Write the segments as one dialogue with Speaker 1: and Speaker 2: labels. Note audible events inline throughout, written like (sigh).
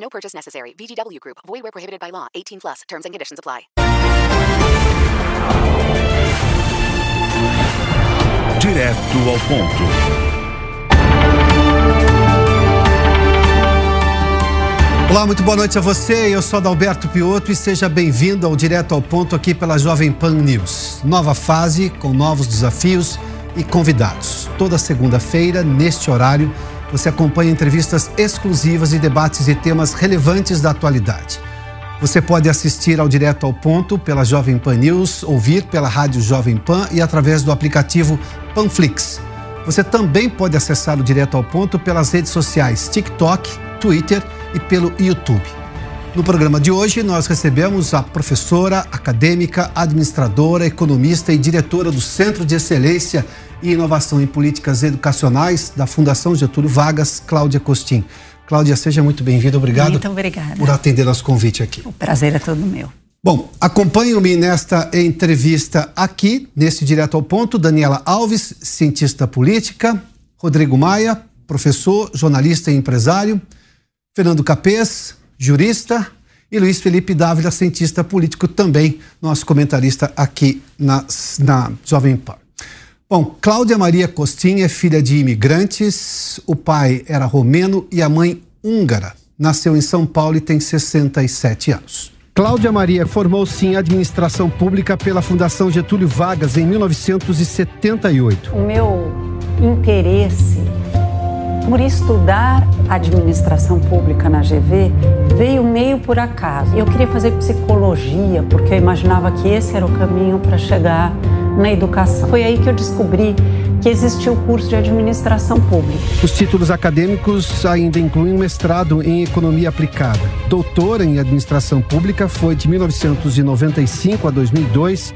Speaker 1: No purchase necessary. VGW Group. Void where prohibited by law. 18 plus. Terms and conditions apply.
Speaker 2: Direto ao ponto.
Speaker 3: Olá, muito boa noite a você. Eu sou Adalberto Piotto e seja bem-vindo ao Direto ao Ponto aqui pela Jovem Pan News. Nova fase com novos desafios e convidados. Toda segunda-feira, neste horário, você acompanha entrevistas exclusivas e debates de temas relevantes da atualidade. Você pode assistir ao Direto ao Ponto pela Jovem Pan News, ouvir pela Rádio Jovem Pan e através do aplicativo Panflix. Você também pode acessar o Direto ao Ponto pelas redes sociais TikTok, Twitter e pelo YouTube. No programa de hoje, nós recebemos a professora, acadêmica, administradora, economista e diretora do Centro de Excelência e Inovação em Políticas Educacionais da Fundação Getúlio Vargas, Cláudia Costin. Cláudia, seja muito bem-vinda. Obrigado
Speaker 4: muito obrigada.
Speaker 3: por atender nosso convite aqui.
Speaker 4: O prazer é todo meu.
Speaker 3: Bom, acompanhe-me nesta entrevista aqui, nesse Direto ao Ponto, Daniela Alves, cientista política, Rodrigo Maia, professor, jornalista e empresário, Fernando Capês, jurista, e Luiz Felipe Dávila, cientista político, também nosso comentarista aqui na, na Jovem Pan. Bom, Cláudia Maria Costin é filha de imigrantes, o pai era romeno e a mãe húngara. Nasceu em São Paulo e tem 67 anos. Cláudia Maria formou-se em administração pública pela Fundação Getúlio Vargas em 1978.
Speaker 4: O meu interesse por estudar administração pública na GV veio meio por acaso. Eu queria fazer psicologia porque eu imaginava que esse era o caminho para chegar na educação. Foi aí que eu descobri que existia o curso de administração pública.
Speaker 3: Os títulos acadêmicos ainda incluem mestrado em economia aplicada. Doutora em administração pública foi de 1995 a 2002,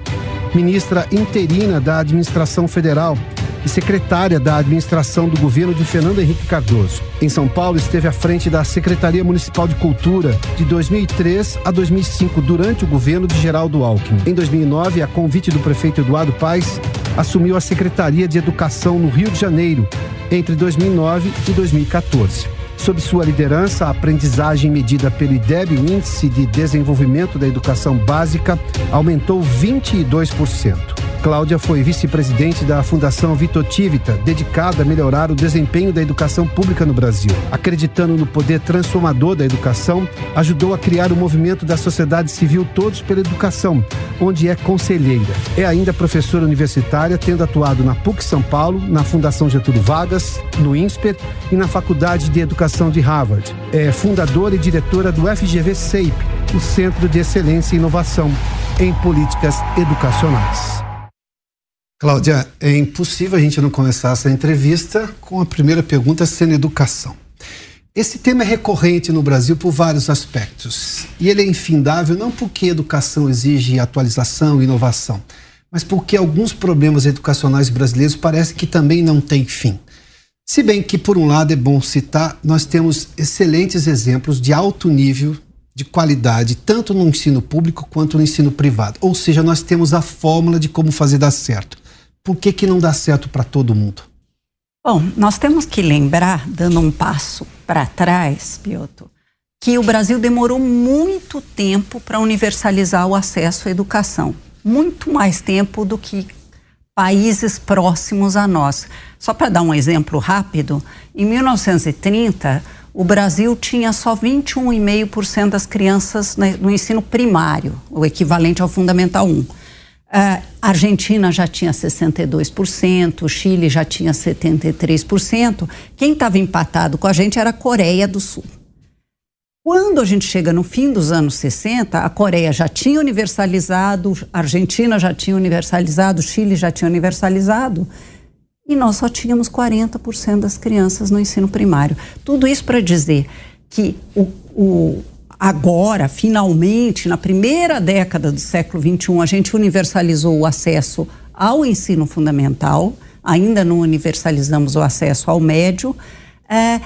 Speaker 3: ministra interina da administração federal e secretária da administração do governo de Fernando Henrique Cardoso. Em São Paulo, esteve à frente da Secretaria Municipal de Cultura de 2003 a 2005, durante o governo de Geraldo Alckmin. Em 2009, a convite do prefeito Eduardo Paes, assumiu a Secretaria de Educação no Rio de Janeiro entre 2009 e 2014. Sob sua liderança, a aprendizagem medida pelo IDEB, o Índice de Desenvolvimento da Educação Básica, aumentou 22%. Cláudia foi vice-presidente da Fundação Vitotivita, dedicada a melhorar o desempenho da educação pública no Brasil. Acreditando no poder transformador da educação, ajudou a criar o movimento da sociedade civil Todos pela Educação, onde é conselheira. É ainda professora universitária, tendo atuado na PUC São Paulo, na Fundação Getúlio Vargas, no INSPER e na Faculdade de Educação de Harvard. É fundadora e diretora do FGV SEIP, o Centro de Excelência e Inovação em Políticas Educacionais. Cláudia, é impossível a gente não começar essa entrevista com a primeira pergunta sendo educação. Esse tema é recorrente no Brasil por vários aspectos. E ele é infindável não porque educação exige atualização e inovação, mas porque alguns problemas educacionais brasileiros parecem que também não têm fim. Se bem que, por um lado, é bom citar, nós temos excelentes exemplos de alto nível de qualidade, tanto no ensino público quanto no ensino privado. Ou seja, nós temos a fórmula de como fazer dar certo por que, que não dá certo para todo mundo?
Speaker 4: Bom, nós temos que lembrar, dando um passo para trás, Piotr, que o Brasil demorou muito tempo para universalizar o acesso à educação. Muito mais tempo do que países próximos a nós. Só para dar um exemplo rápido, em 1930, o Brasil tinha só 21,5% das crianças no ensino primário, o equivalente ao Fundamental 1. A Argentina já tinha 62%, o Chile já tinha 73%. Quem estava empatado com a gente era a Coreia do Sul. Quando a gente chega no fim dos anos 60, a Coreia já tinha universalizado, a Argentina já tinha universalizado, o Chile já tinha universalizado, e nós só tínhamos 40% das crianças no ensino primário. Tudo isso para dizer que o, o agora, finalmente, na primeira década do século XXI, a gente universalizou o acesso ao ensino fundamental, ainda não universalizamos o acesso ao médio, é,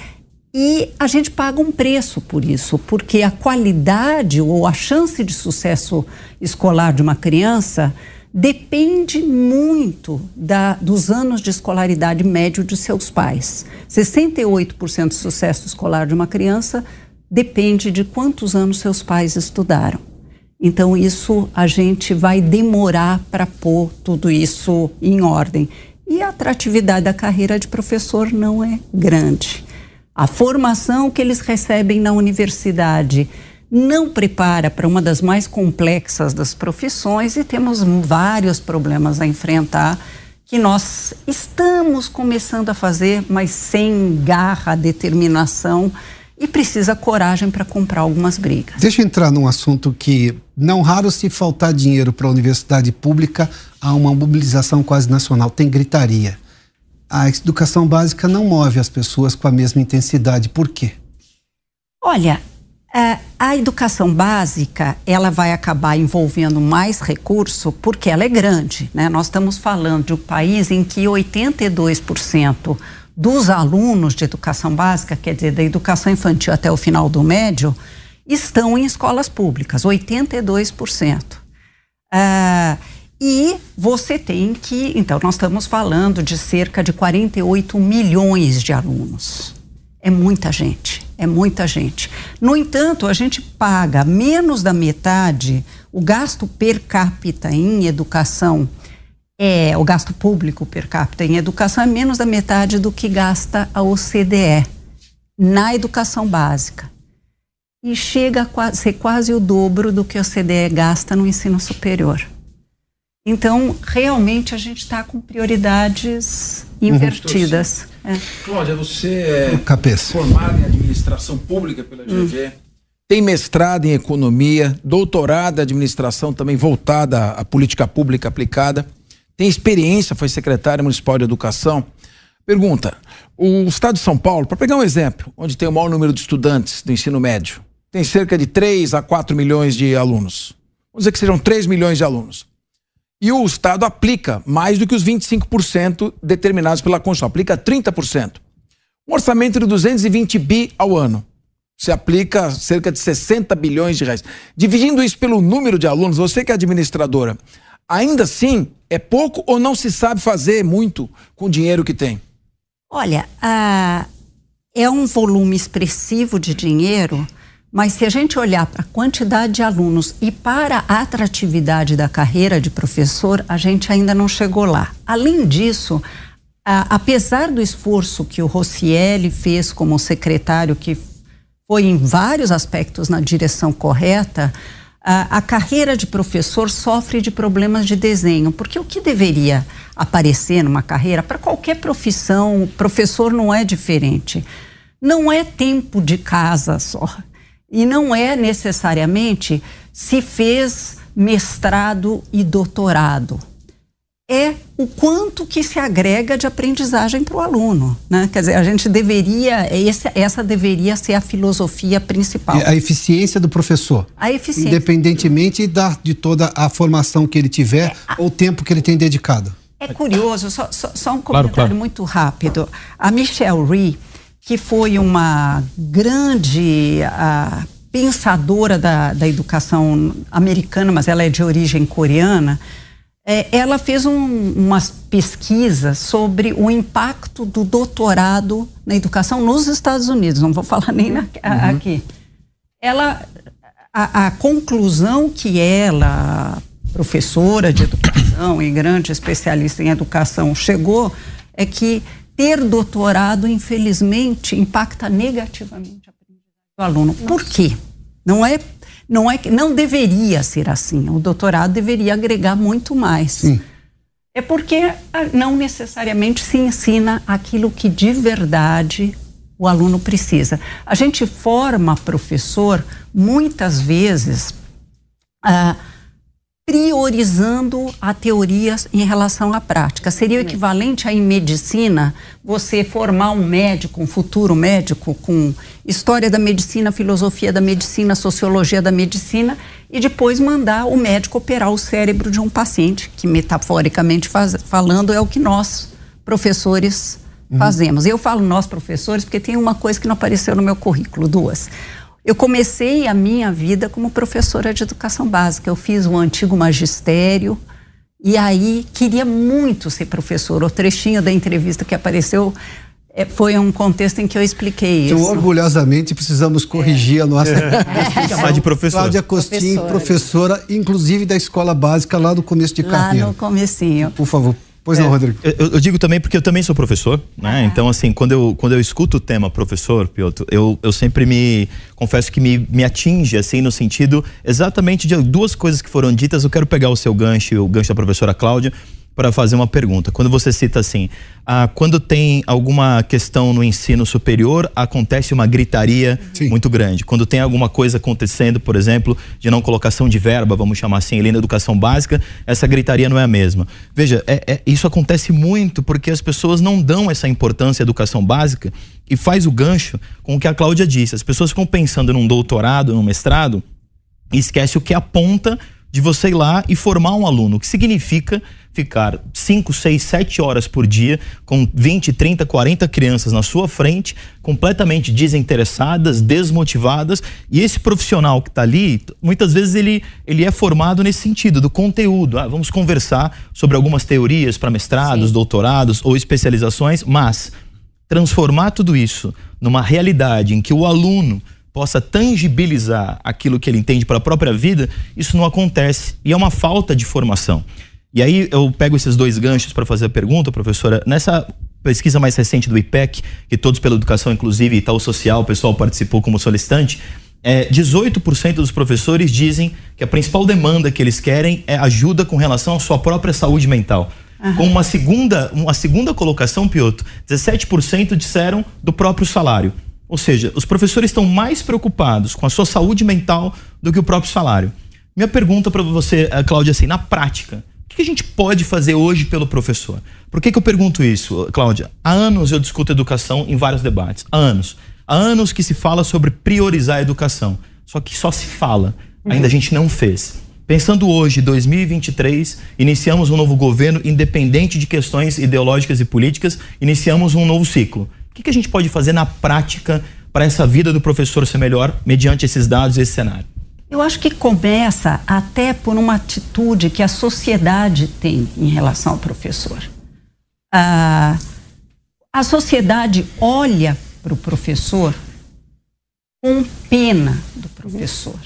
Speaker 4: e a gente paga um preço por isso, porque a qualidade ou a chance de sucesso escolar de uma criança depende muito da, dos anos de escolaridade médio de seus pais. 68% de sucesso escolar de uma criança depende de quantos anos seus pais estudaram. Então, isso a gente vai demorar para pôr tudo isso em ordem. E a atratividade da carreira de professor não é grande. A formação que eles recebem na universidade não prepara para uma das mais complexas das profissões e temos vários problemas a enfrentar que nós estamos começando a fazer, mas sem garra, determinação e precisa coragem para comprar algumas brigas.
Speaker 3: Deixa eu entrar num assunto que não raro se faltar dinheiro para a universidade pública há uma mobilização quase nacional, tem gritaria. A educação básica não move as pessoas com a mesma intensidade. Por quê?
Speaker 4: Olha, a educação básica ela vai acabar envolvendo mais recurso porque ela é grande. Né? Nós estamos falando de um país em que 82% dos alunos de educação básica, quer dizer, da educação infantil até o final do médio, estão em escolas públicas, 82%. Ah, e você tem que. Então, nós estamos falando de cerca de 48 milhões de alunos. É muita gente, é muita gente. No entanto, a gente paga menos da metade, o gasto per capita em educação é, o gasto público per capita em educação é menos da metade do que gasta a OCDE na educação básica. E chega a ser quase o dobro do que a OCDE gasta no ensino superior. Então, realmente, a gente está com prioridades invertidas.
Speaker 5: Uhum. É. Cláudia, você é Cabeça. formada em administração pública pela GV, hum. tem mestrado em economia, doutorado em administração também voltada à política pública aplicada tem experiência, foi secretário municipal de educação. Pergunta: o estado de São Paulo, para pegar um exemplo, onde tem o maior número de estudantes do ensino médio, tem cerca de 3 a 4 milhões de alunos. Vamos dizer que sejam 3 milhões de alunos. E o Estado aplica mais do que os 25% determinados pela Constituição, aplica 30%. Um orçamento de 220 bi ao ano. Se aplica cerca de 60 bilhões de reais. Dividindo isso pelo número de alunos, você que é administradora, ainda assim é pouco ou não se sabe fazer muito com o dinheiro que tem?
Speaker 4: Olha, é um volume expressivo de dinheiro, mas se a gente olhar para a quantidade de alunos e para a atratividade da carreira de professor, a gente ainda não chegou lá. Além disso, apesar do esforço que o Rossielli fez como secretário, que foi em vários aspectos na direção correta, a, carreira de professor sofre de problemas de desenho, porque o que deveria aparecer numa carreira, para qualquer profissão, professor não é diferente. Não é tempo de casa só. E não é necessariamente se fez mestrado e doutorado é o quanto que se agrega de aprendizagem para o aluno. Né? Quer dizer, a gente deveria, essa, essa deveria ser a filosofia principal.
Speaker 3: É a eficiência do professor.
Speaker 4: A eficiência.
Speaker 3: Independentemente da, de toda a formação que ele tiver é, ou o tempo que ele tem dedicado.
Speaker 4: É curioso, só, só, só um comentário claro, claro. muito rápido. A Michelle Rhee, que foi uma grande a, pensadora da, da educação americana, mas ela é de origem coreana, é, ela fez um, umas pesquisas sobre o impacto do doutorado na educação nos Estados Unidos. Não vou falar nem na, a, uhum. aqui. Ela, a, a, conclusão que ela, professora de educação e grande especialista em educação, chegou é que ter doutorado, infelizmente, impacta negativamente a do aluno. Por quê? Não é não é que não deveria ser assim. O doutorado deveria agregar muito mais. Sim. É porque não necessariamente se ensina aquilo que de verdade o aluno precisa. A gente forma professor muitas vezes ah, priorizando a teoria em relação à prática. Seria o equivalente a em medicina você formar um médico, um futuro médico com história da medicina, filosofia da medicina, sociologia da medicina e depois mandar o médico operar o cérebro de um paciente, que metaforicamente faz, falando é o que nós professores uhum. fazemos. Eu falo nós professores porque tem uma coisa que não apareceu no meu currículo, duas. Eu comecei a minha vida como professora de educação básica. Eu fiz o antigo magistério e aí queria muito ser professora. O trechinho da entrevista que apareceu é, foi um contexto em que eu expliquei
Speaker 3: então, isso. Então, orgulhosamente, precisamos corrigir é. a nossa.
Speaker 6: É. Chamar de professora.
Speaker 3: Cláudia Costin, professora. professora. inclusive da escola básica lá do começo de carreira.
Speaker 4: Lá no comecinho.
Speaker 3: Por favor, Pois é, não, Rodrigo.
Speaker 6: Eu, eu, digo também porque eu também sou professor, né? Então, assim, quando eu, quando eu escuto o tema professor, Piotr, eu, eu sempre me confesso que me, me atinge, assim, no sentido exatamente de duas coisas que foram ditas. Eu quero pegar o seu gancho, o gancho da professora Cláudia, para fazer uma pergunta. Quando você cita assim, ah, quando tem alguma questão no ensino superior, acontece uma gritaria Sim. muito grande. Quando tem alguma coisa acontecendo, por exemplo, de não colocação de verba, vamos chamar assim, ali na educação básica, essa gritaria não é a mesma. Veja, é, é, isso acontece muito porque as pessoas não dão essa importância à educação básica e faz o gancho com o que a Cláudia disse. As pessoas ficam pensando num doutorado, num mestrado, e esquece o que aponta de você ir lá e formar um aluno, o que significa ficar 5, 6, 7 horas por dia com 20, 30, 40 crianças na sua frente, completamente desinteressadas, desmotivadas, e esse profissional que está ali, muitas vezes ele, ele é formado nesse sentido, do conteúdo. Ah, vamos conversar sobre algumas teorias para mestrados, Sim. doutorados ou especializações, mas transformar tudo isso numa realidade em que o aluno possa tangibilizar aquilo que ele entende para a própria vida, isso não acontece. E é uma falta de formação. E aí eu pego esses dois ganchos para fazer a pergunta, professora. Nessa pesquisa mais recente do IPEC, que todos pela educação, inclusive Itaú Social, o pessoal participou como solicitante, é, 18% dos professores dizem que a principal demanda que eles querem é ajuda com relação à sua própria saúde mental. Uhum. Com uma segunda, uma segunda colocação, Piotr, 17% disseram do próprio salário. Ou seja, os professores estão mais preocupados com a sua saúde mental do que o próprio salário. Minha pergunta para você, eh, Cláudia, assim, na prática, que a gente pode fazer hoje pelo professor? Por que, que eu pergunto isso, Cláudia? Há anos eu discuto educação em vários debates. Há anos. Há anos que se fala sobre priorizar a educação. Só que só se fala. Ainda a gente não fez. Pensando hoje, 2023, iniciamos um novo governo, independente de questões ideológicas e políticas, iniciamos um novo ciclo que, que a gente pode fazer na prática para essa vida do professor ser melhor mediante esses dados e esse cenário?
Speaker 4: Eu acho que começa até por uma atitude que a sociedade tem em relação ao professor. Ah, a sociedade olha para o professor com pena do professor.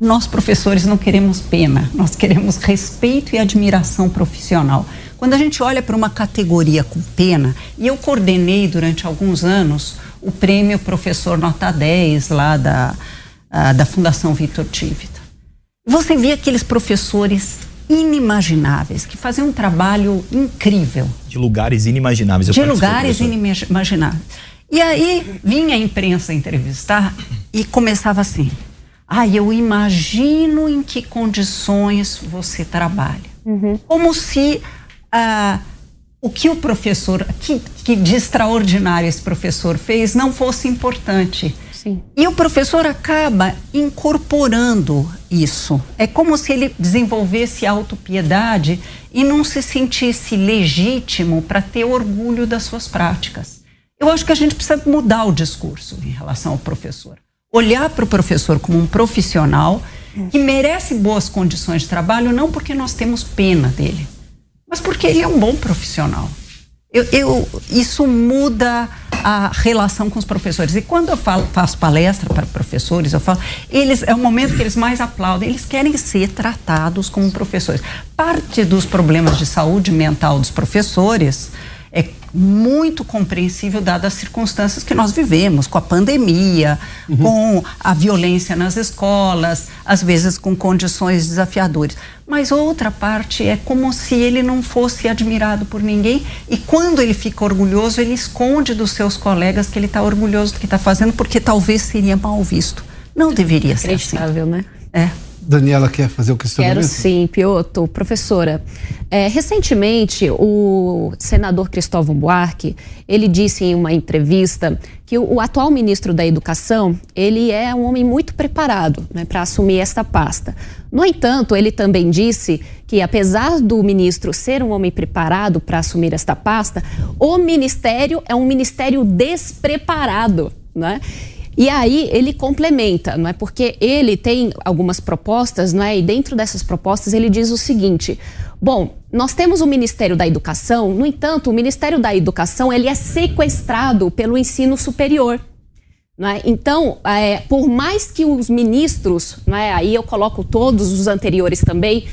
Speaker 4: Nós, professores, não queremos pena, nós queremos respeito e admiração profissional. Quando a gente olha para uma categoria com pena, e eu coordenei durante alguns anos o prêmio Professor Nota 10 lá da, uh, da Fundação Vitor Tivita. Você via aqueles professores inimagináveis, que faziam um trabalho incrível.
Speaker 6: De lugares inimagináveis.
Speaker 4: Eu De lugares inimagináveis. E aí vinha a imprensa entrevistar e começava assim: ah, eu imagino em que condições você trabalha. Uhum. Como se ah, o que o professor, que, que de extraordinário esse professor fez, não fosse importante. Sim. E o professor acaba incorporando isso. É como se ele desenvolvesse autopiedade e não se sentisse legítimo para ter orgulho das suas práticas. Eu acho que a gente precisa mudar o discurso em relação ao professor. Olhar para o professor como um profissional que merece boas condições de trabalho, não porque nós temos pena dele, mas porque ele é um bom profissional. Eu, eu, isso muda a relação com os professores. E quando eu falo, faço palestra para professores, eu falo, eles é o momento que eles mais aplaudem. Eles querem ser tratados como professores. Parte dos problemas de saúde mental dos professores muito compreensível dadas as circunstâncias que nós vivemos, com a pandemia, uhum. com a violência nas escolas, às vezes com condições desafiadoras. Mas outra parte é como se ele não fosse admirado por ninguém e quando ele fica orgulhoso, ele esconde dos seus colegas que ele está orgulhoso do que está fazendo, porque talvez seria mal visto. Não deveria ser assim.
Speaker 7: né?
Speaker 4: É.
Speaker 3: Daniela quer fazer o questionamento?
Speaker 7: Quero sim, Pioto. Professora, é, recentemente o senador Cristóvão Buarque, ele disse em uma entrevista que o, o atual ministro da Educação, ele é um homem muito preparado né, para assumir esta pasta. No entanto, ele também disse que apesar do ministro ser um homem preparado para assumir esta pasta, o ministério é um ministério despreparado, né? E aí ele complementa, não é? Porque ele tem algumas propostas, não é? E dentro dessas propostas ele diz o seguinte: bom, nós temos o Ministério da Educação, no entanto, o Ministério da Educação ele é sequestrado pelo ensino superior. É? Então, é, por mais que os ministros, é? aí eu coloco todos os anteriores também,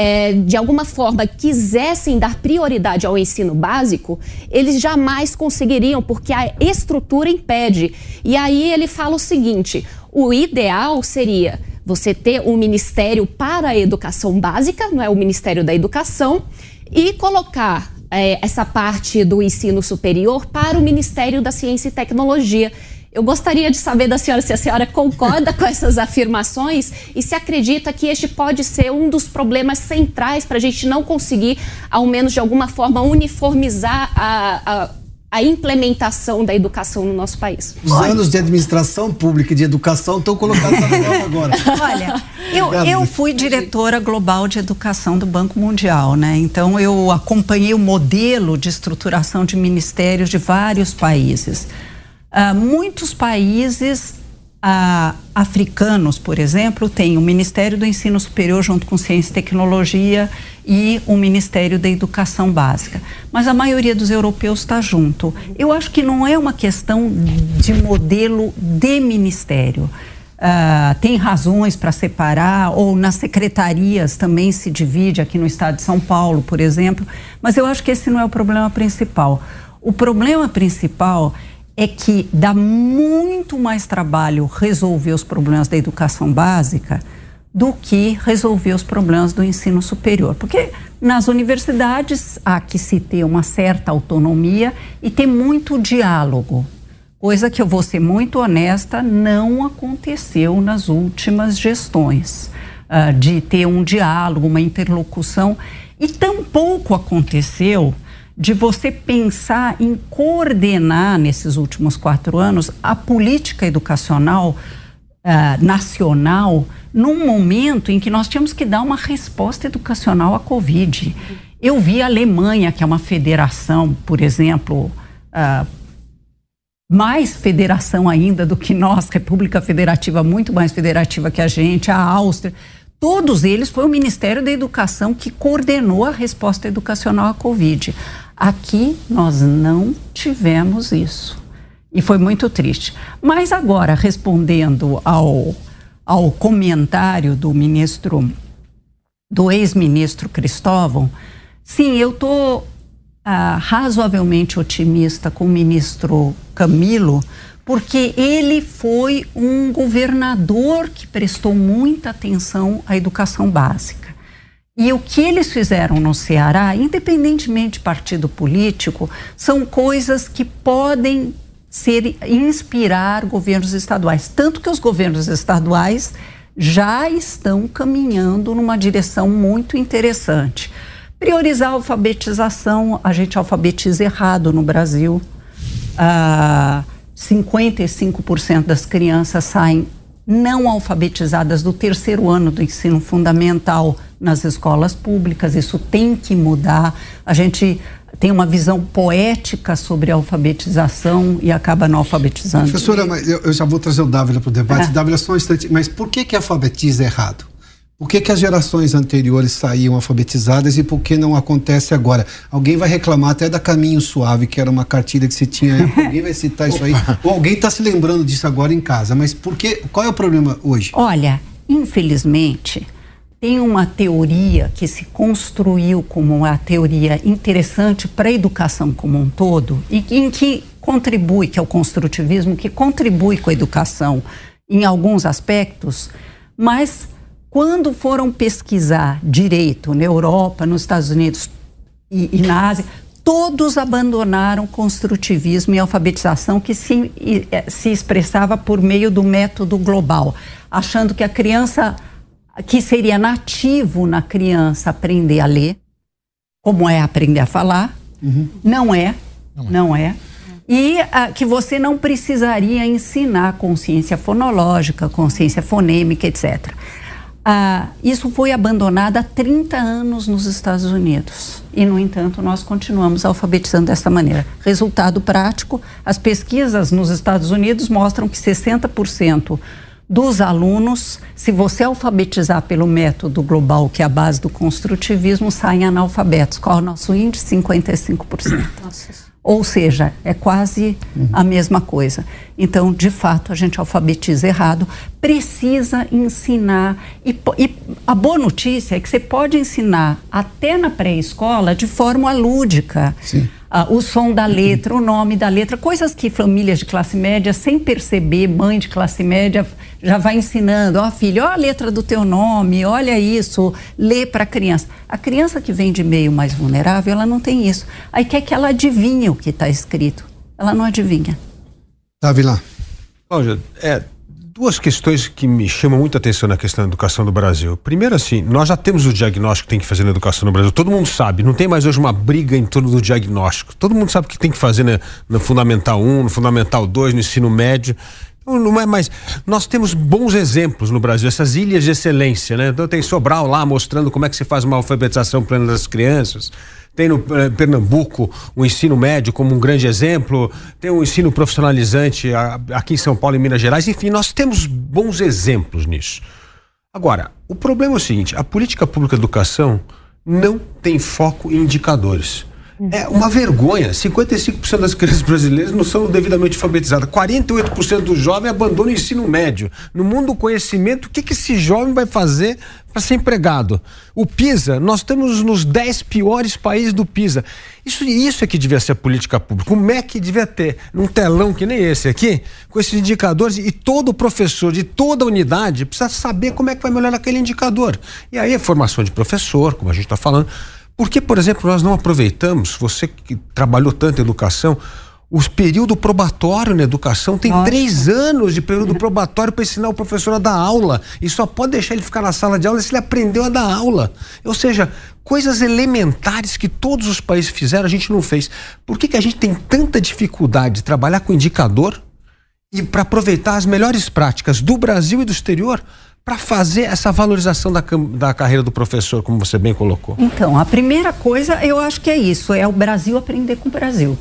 Speaker 7: é, de alguma forma quisessem dar prioridade ao ensino básico, eles jamais conseguiriam, porque a estrutura impede. E aí ele fala o seguinte: o ideal seria você ter um ministério para a educação básica, não é o Ministério da Educação, e colocar é, essa parte do ensino superior para o Ministério da Ciência e Tecnologia. Eu gostaria de saber da senhora se a senhora concorda com essas afirmações e se acredita que este pode ser um dos problemas centrais para a gente não conseguir, ao menos de alguma forma, uniformizar a, a, a implementação da educação no nosso país.
Speaker 3: Os Olha. anos de administração pública e de educação estão colocados prova (laughs) agora.
Speaker 4: Olha, eu, eu fui diretora global de educação do Banco Mundial, né? Então eu acompanhei o modelo de estruturação de ministérios de vários países. Uh, muitos países uh, africanos, por exemplo, têm o Ministério do Ensino Superior junto com Ciência e Tecnologia e o Ministério da Educação Básica. Mas a maioria dos europeus está junto. Eu acho que não é uma questão de modelo de ministério. Uh, tem razões para separar, ou nas secretarias também se divide, aqui no estado de São Paulo, por exemplo, mas eu acho que esse não é o problema principal. O problema principal é que dá muito mais trabalho resolver os problemas da educação básica do que resolver os problemas do ensino superior. Porque nas universidades há que se ter uma certa autonomia e ter muito diálogo, coisa que eu vou ser muito honesta, não aconteceu nas últimas gestões, uh, de ter um diálogo, uma interlocução, e tampouco aconteceu de você pensar em coordenar nesses últimos quatro anos a política educacional uh, nacional num momento em que nós tínhamos que dar uma resposta educacional à Covid. Eu vi a Alemanha, que é uma federação, por exemplo, uh, mais federação ainda do que nós, República Federativa, muito mais federativa que a gente, a Áustria. Todos eles foi o Ministério da Educação que coordenou a resposta educacional à Covid. Aqui nós não tivemos isso. E foi muito triste. Mas agora, respondendo ao, ao comentário do ministro, do ex-ministro Cristóvão, sim, eu estou ah, razoavelmente otimista com o ministro Camilo, porque ele foi um governador que prestou muita atenção à educação básica. E o que eles fizeram no Ceará, independentemente de partido político, são coisas que podem ser inspirar governos estaduais, tanto que os governos estaduais já estão caminhando numa direção muito interessante. Priorizar a alfabetização, a gente alfabetiza errado no Brasil. Ah, 55% das crianças saem não alfabetizadas do terceiro ano do ensino fundamental nas escolas públicas. Isso tem que mudar. A gente tem uma visão poética sobre a alfabetização e acaba não alfabetizando.
Speaker 3: Professora, eu, eu já vou trazer o Dávila para o debate. É. Dávila, só um instante. Mas por que que alfabetiza errado? Por que, que as gerações anteriores saíam alfabetizadas e por que não acontece agora? Alguém vai reclamar até da Caminho Suave, que era uma cartilha que se tinha. (laughs) alguém vai citar isso aí. Ou alguém está se lembrando disso agora em casa. Mas por que, qual é o problema hoje?
Speaker 4: Olha, infelizmente, tem uma teoria que se construiu como uma teoria interessante para a educação como um todo e em que contribui, que é o construtivismo, que contribui com a educação em alguns aspectos, mas quando foram pesquisar direito na Europa, nos Estados Unidos e, e na Ásia, todos abandonaram construtivismo e alfabetização que se, se expressava por meio do método global, achando que a criança que seria nativo na criança aprender a ler, como é aprender a falar. Uhum. Não é, não é. Não é. E ah, que você não precisaria ensinar consciência fonológica, consciência fonêmica, etc. Ah, isso foi abandonado há 30 anos nos Estados Unidos. E, no entanto, nós continuamos alfabetizando dessa maneira. Resultado prático: as pesquisas nos Estados Unidos mostram que 60% dos alunos, se você alfabetizar pelo método global, que é a base do construtivismo, saem analfabetos. Qual é o nosso índice? 55%. Nossa. Ou seja, é quase uhum. a mesma coisa. Então, de fato, a gente alfabetiza errado, precisa ensinar. E, e a boa notícia é que você pode ensinar até na pré-escola de forma lúdica. Sim ah, o som da letra, o nome da letra, coisas que famílias de classe média, sem perceber, mãe de classe média, já vai ensinando. Ó, oh, filho, ó a letra do teu nome, olha isso, lê para a criança. A criança que vem de meio mais vulnerável, ela não tem isso. Aí quer que ela adivinhe o que está escrito. Ela não adivinha.
Speaker 3: Davi lá.
Speaker 8: Cláudia, é, duas questões que me chamam muita atenção na questão da educação do Brasil. Primeiro, assim, nós já temos o diagnóstico que tem que fazer na educação no Brasil. Todo mundo sabe, não tem mais hoje uma briga em torno do diagnóstico. Todo mundo sabe o que tem que fazer na, no Fundamental 1, no Fundamental 2, no ensino médio. Então, não é mais. Nós temos bons exemplos no Brasil, essas ilhas de excelência, né? Então tem Sobral lá mostrando como é que se faz uma alfabetização plena das crianças tem no eh, Pernambuco o ensino médio como um grande exemplo, tem o ensino profissionalizante aqui em São Paulo e Minas Gerais, enfim, nós temos bons exemplos nisso. Agora, o problema é o seguinte: a política pública de educação não tem foco em indicadores. É uma vergonha. 55% das crianças brasileiras não são devidamente alfabetizadas. 48% do jovem abandona o ensino médio. No mundo do conhecimento, o que, que esse jovem vai fazer para ser empregado? O PISA, nós estamos nos 10 piores países do PISA. Isso, isso é que devia ser a política pública. O MEC devia ter um telão que nem esse aqui, com esses indicadores, e todo professor de toda unidade precisa saber como é que vai melhorar aquele indicador. E aí a formação de professor, como a gente está falando por que, por exemplo, nós não aproveitamos, você que trabalhou tanto em educação, os período probatório na educação tem Nossa. três anos de período probatório para ensinar o professor a dar aula e só pode deixar ele ficar na sala de aula se ele aprendeu a dar aula. Ou seja, coisas elementares que todos os países fizeram a gente não fez. Por que, que a gente tem tanta dificuldade de trabalhar com indicador e para aproveitar as melhores práticas do Brasil e do exterior para fazer essa valorização da, da carreira do professor, como você bem colocou?
Speaker 4: Então, a primeira coisa eu acho que é isso, é o Brasil aprender com o Brasil.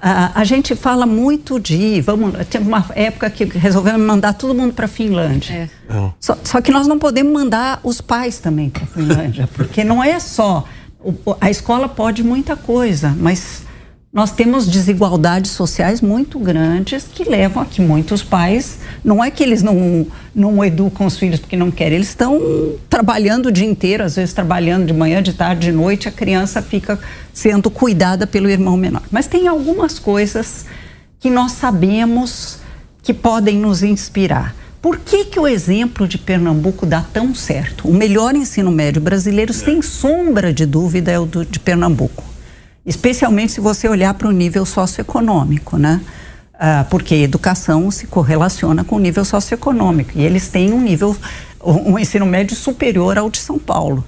Speaker 4: A, a gente fala muito de, vamos, teve uma época que resolvemos mandar todo mundo para a Finlândia. É. Só, só, que nós não podemos mandar os pais também para a Finlândia, (laughs) porque não é só a escola pode muita coisa, mas nós temos desigualdades sociais muito grandes que levam a que muitos pais, não é que eles não, não educam os filhos porque não querem, eles estão trabalhando o dia inteiro, às vezes trabalhando de manhã, de tarde, de noite, a criança fica sendo cuidada pelo irmão menor. Mas tem algumas coisas que nós sabemos que podem nos inspirar. Por que, que o exemplo de Pernambuco dá tão certo? O melhor ensino médio brasileiro, sem sombra de dúvida, é o do, de Pernambuco especialmente se você olhar para o nível socioeconômico, né? Ah, porque educação se correlaciona com o nível socioeconômico e eles têm um nível, um ensino médio superior ao de São Paulo.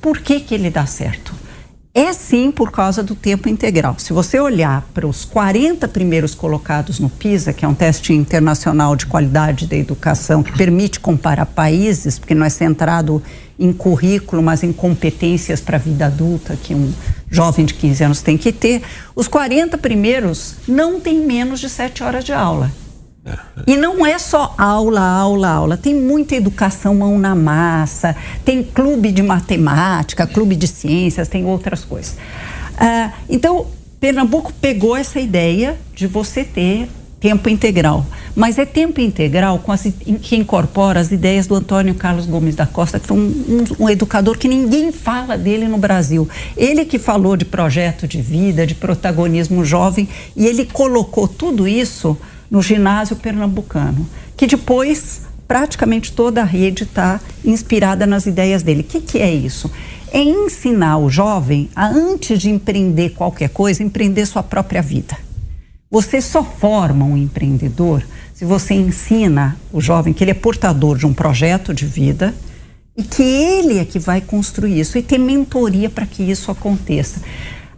Speaker 4: Por que que ele dá certo? É sim por causa do tempo integral. Se você olhar para os 40 primeiros colocados no PISA, que é um teste internacional de qualidade da educação que permite comparar países, porque não é centrado em currículo, mas em competências para a vida adulta que um jovem de 15 anos tem que ter, os 40 primeiros não têm menos de 7 horas de aula. E não é só aula, aula, aula. Tem muita educação mão na massa, tem clube de matemática, clube de ciências, tem outras coisas. Ah, então, Pernambuco pegou essa ideia de você ter tempo integral. Mas é tempo integral com as, que incorpora as ideias do Antônio Carlos Gomes da Costa, que foi um, um, um, educador que ninguém fala dele no Brasil. Ele que falou de projeto de vida, de protagonismo jovem, e ele colocou tudo isso no ginásio pernambucano, que depois praticamente toda a rede está inspirada nas ideias dele. O que, que é isso? É ensinar o jovem a, antes de empreender qualquer coisa, empreender sua própria vida. Você só forma um empreendedor se você ensina o jovem que ele é portador de um projeto de vida E que ele é que vai construir isso e ter mentoria para que isso aconteça.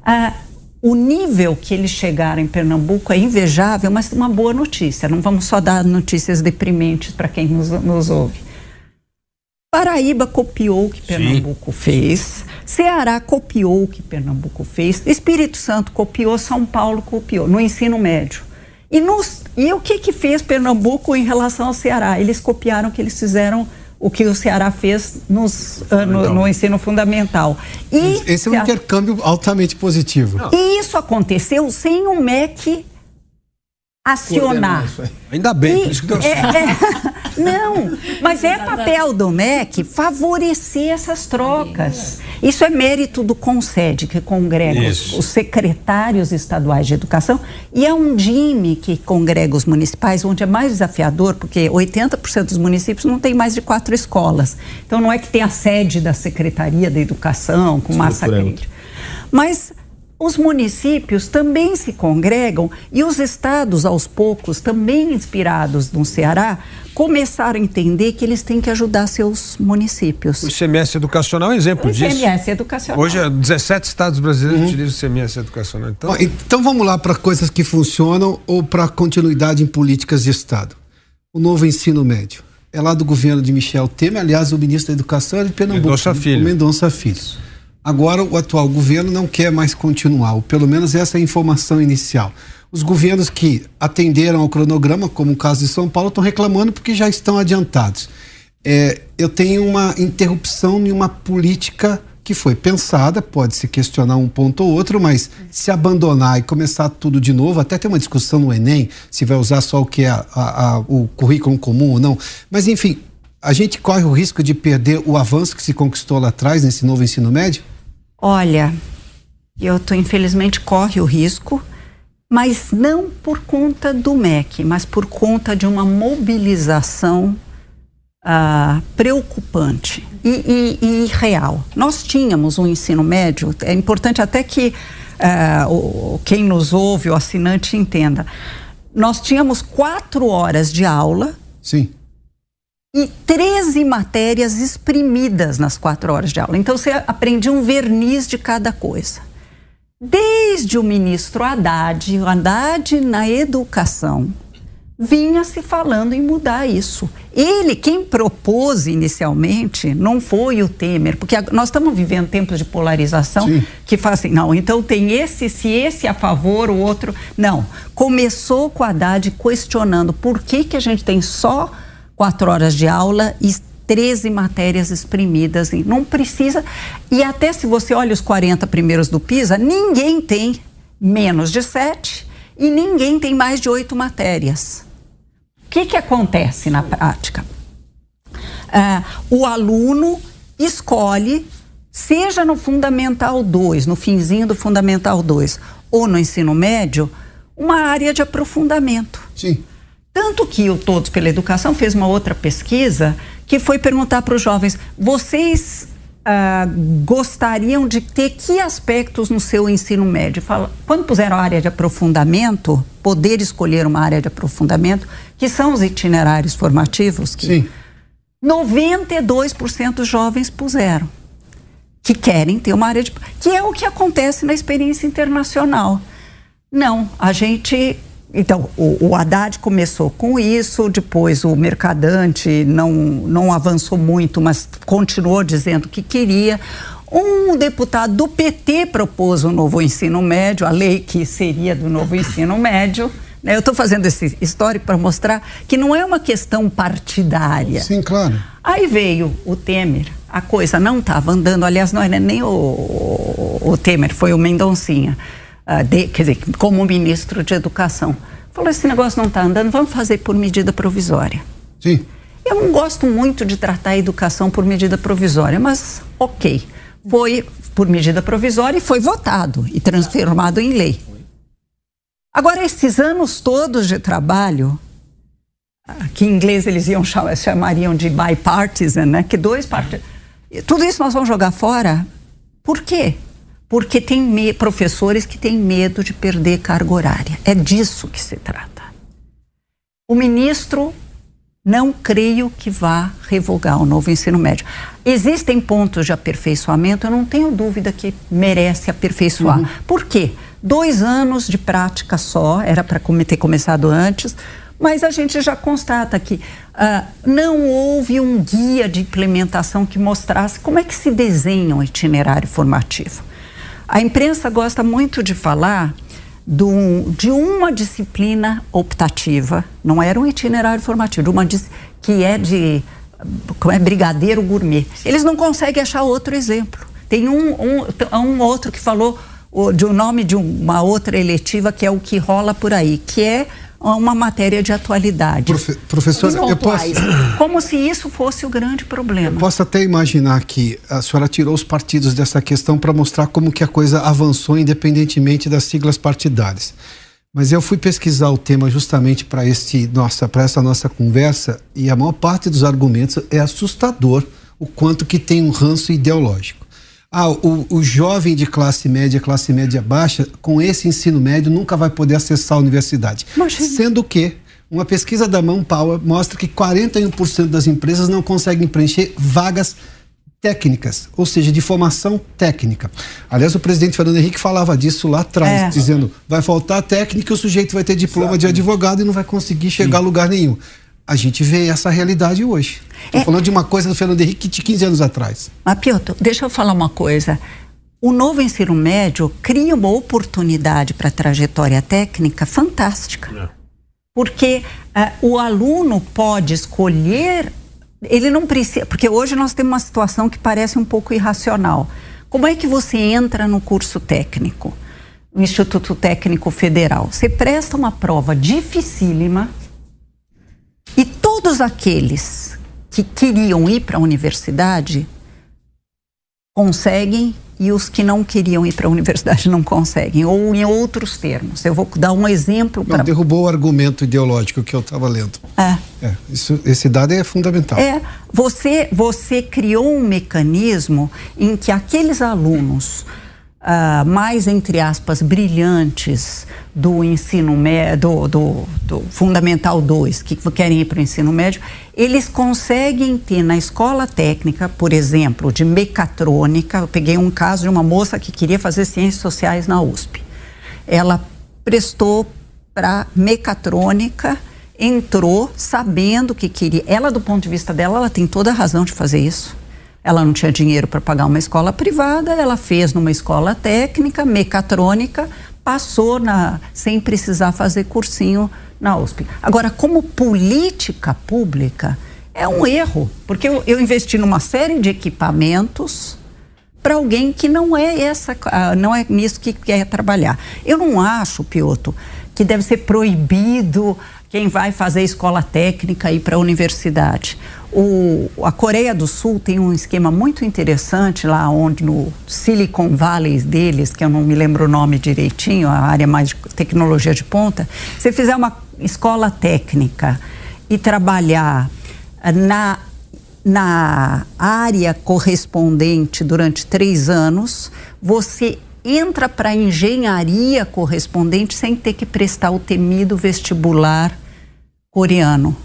Speaker 4: Ah, o nível que eles chegaram em Pernambuco é invejável, mas uma boa notícia. Não vamos só dar notícias deprimentes para quem nos, nos, ouve. Paraíba copiou o que Pernambuco Sim. fez. Ceará copiou o que Pernambuco fez. Espírito Santo copiou, São Paulo copiou, no ensino médio. E, nos, e o que, que fez Pernambuco em relação ao Ceará? Eles copiaram o que eles fizeram o que o Ceará fez nos, uh, no, no, ensino fundamental.
Speaker 3: E Esse é um intercâmbio altamente positivo.
Speaker 4: E isso aconteceu sem o MEC acionar.
Speaker 8: Ainda bem, e, por isso que deu é,
Speaker 4: é, Não, mas é papel do MEC favorecer essas trocas. Isso é mérito do CONSED, que congrega os, os, secretários estaduais de educação, e é um DIME que congrega os municipais, onde é mais desafiador, porque 80% dos municípios não tem mais de quatro escolas. Então não é que tem a sede da Secretaria da Educação, com massa crítica. Mas os municípios também se congregam e os estados, aos poucos, também inspirados no Ceará, começaram a entender que eles têm que ajudar seus municípios.
Speaker 8: O ICMS educacional é um exemplo o disso. O
Speaker 4: ICMS educacional.
Speaker 8: Hoje, 17 estados brasileiros uhum. utilizam o ICMS educacional.
Speaker 3: Então... então vamos lá para coisas que funcionam ou para continuidade em políticas de Estado. O novo ensino médio. É lá do governo de Michel Temer, aliás, o ministro da Educação é de Pernambuco.
Speaker 8: Mendonça Filho.
Speaker 3: Mendonça Filho. Agora, o atual governo não quer mais continuar, ou pelo menos essa é a informação inicial. Os governos que atenderam ao cronograma, como o caso de São Paulo, estão reclamando porque já estão adiantados. É, eu tenho uma interrupção em uma política que foi pensada, pode se questionar um ponto ou outro, mas se abandonar e começar tudo de novo, até tem uma discussão no Enem, se vai usar só o que é a, a, o currículo comum ou não. Mas, enfim, a gente corre o risco de perder o avanço que se conquistou lá atrás, nesse novo ensino médio?
Speaker 4: Olha, eu tô, infelizmente corre o risco, mas não por conta do MEC, mas por conta de uma mobilização ah, preocupante e, e, e, real. Nós tínhamos um ensino médio, é importante até que ah, o, quem nos ouve, o assinante, entenda. Nós tínhamos quatro horas de aula.
Speaker 3: Sim
Speaker 4: e 13 matérias exprimidas nas quatro horas de aula. Então você aprendia um verniz de cada coisa. Desde o ministro Haddad, o Haddad na educação, vinha se falando em mudar isso. Ele, quem propôs inicialmente, não foi o Temer, porque nós estamos vivendo tempos de polarização Sim. que faz assim, não, então tem esse, se esse a favor, o outro. Não. Começou com o Haddad questionando por que, que a gente tem só quatro horas de aula e 13 matérias exprimidas. Não precisa. E até se você olha os 40 primeiros do PISA, ninguém tem menos de sete e ninguém tem mais de oito matérias. O que, que acontece na prática? Ah, o aluno escolhe, seja no Fundamental 2, no finzinho do Fundamental 2, ou no ensino médio, uma área de aprofundamento.
Speaker 3: Sim.
Speaker 4: Tanto que o Todos pela Educação fez uma outra pesquisa que foi perguntar para os jovens: vocês ah, gostariam de ter que aspectos no seu ensino médio? Fala, quando puseram a área de aprofundamento, poder escolher uma área de aprofundamento, que são os itinerários formativos, que
Speaker 3: Sim.
Speaker 4: 92% dos jovens puseram que querem ter uma área de. que é o que acontece na experiência internacional. Não, a gente então, o, o Haddad começou com isso, depois o Mercadante não, não avançou muito, mas continuou dizendo que queria. Um deputado do PT propôs o um novo ensino médio, a lei que seria do novo ensino médio. Né? Eu estou fazendo esse histórico para mostrar que não é uma questão partidária.
Speaker 3: Sim, claro.
Speaker 4: Aí veio o Temer, a coisa não estava andando, aliás, não era nem o, o Temer, foi o Mendoncinha uh, de, quer dizer, como ministro de Educação. Falou: esse negócio não está andando, vamos fazer por medida provisória.
Speaker 3: Sim.
Speaker 4: Eu não gosto muito de tratar a educação por medida provisória, mas ok. Foi por medida provisória e foi votado e transformado em lei. Agora, esses anos todos de trabalho, que em inglês eles iam chamar, chamariam de bipartisan, né? Que dois partidos. Tudo isso nós vamos jogar fora. Por quê? Porque tem professores que têm medo de perder carga horária. É disso que se trata. O ministro não creio que vá revogar o novo ensino médio. Existem pontos de aperfeiçoamento, eu não tenho dúvida que merece aperfeiçoar. Uhum. Por quê? Dois anos de prática só, era para ter começado antes, mas a gente já constata que uh, não houve um guia de implementação que mostrasse como é que se desenha um itinerário formativo. A imprensa gosta muito de falar do, de uma disciplina optativa, não era um itinerário formativo, uma que é de como é brigadeiro gourmet. Eles não conseguem achar outro exemplo. Tem um, um, um outro que falou de um nome de uma outra eletiva que é o que rola por aí, que é uma matéria de atualidade.
Speaker 3: Profe professora, eu posso...
Speaker 4: Como se isso fosse o grande problema.
Speaker 3: Eu posso até imaginar que a senhora tirou os partidos dessa questão para mostrar como que a coisa avançou independentemente das siglas partidárias. Mas eu fui pesquisar o tema justamente para este nossa para essa nossa conversa e a maior parte dos argumentos é assustador o quanto que tem um ranço ideológico. Ah, o, o jovem de classe média, classe média baixa, com esse ensino médio nunca vai poder acessar a universidade. Imagina. Sendo que uma pesquisa da Manpower mostra que 41% das empresas não conseguem preencher vagas técnicas, ou seja, de formação técnica. Aliás, o presidente Fernando Henrique falava disso lá atrás, é. dizendo vai faltar técnica e o sujeito vai ter diploma Exato. de advogado e não vai conseguir chegar Sim. a lugar nenhum a gente vê essa realidade hoje. Estou é. falando de uma coisa do Fernando Henrique de 15 anos atrás.
Speaker 4: Mas, Piotr, deixa eu falar uma coisa. O novo ensino médio cria uma oportunidade para a trajetória técnica fantástica. É. Porque uh, o aluno pode escolher, ele não precisa. Porque hoje nós temos uma situação que parece um pouco irracional. Como é que você entra no curso técnico? No Instituto Técnico Federal. Você presta uma prova dificílima e todos aqueles que queriam ir para a universidade conseguem e os que não queriam ir para a universidade não conseguem. Ou em outros termos, eu vou dar um exemplo
Speaker 3: para. Derrubou o argumento ideológico que eu estava lendo. É. é isso, esse dado é fundamental.
Speaker 4: É. Você, você criou um mecanismo em que aqueles alunos uh, mais, entre aspas, brilhantes do ensino médio, do, do, do, Fundamental 2, que querem ir para o ensino médio, eles conseguem ter na escola técnica, por exemplo, de mecatrônica. Eu peguei um caso de uma moça que queria fazer ciências sociais na USP. Ela prestou para mecatrônica, entrou sabendo que queria. Ela, do ponto de vista dela, ela tem toda a razão de fazer isso ela não tinha dinheiro para pagar uma escola privada, ela fez numa escola técnica, mecatrônica, passou na, sem precisar fazer cursinho na USP. Agora, como política pública, é um erro, porque eu, eu investi numa série de equipamentos para alguém que não é essa, ah, não é nisso que quer trabalhar. Eu não acho, Pioto, que deve ser proibido quem vai fazer escola técnica ir para a universidade. O, a Coreia do Sul tem um esquema muito interessante lá onde no Silicon Valley deles, que eu não me lembro o nome direitinho, a área mais de tecnologia de ponta, se fizer uma escola técnica e trabalhar na, na área correspondente durante três anos, você entra para a engenharia correspondente sem ter que prestar o temido vestibular coreano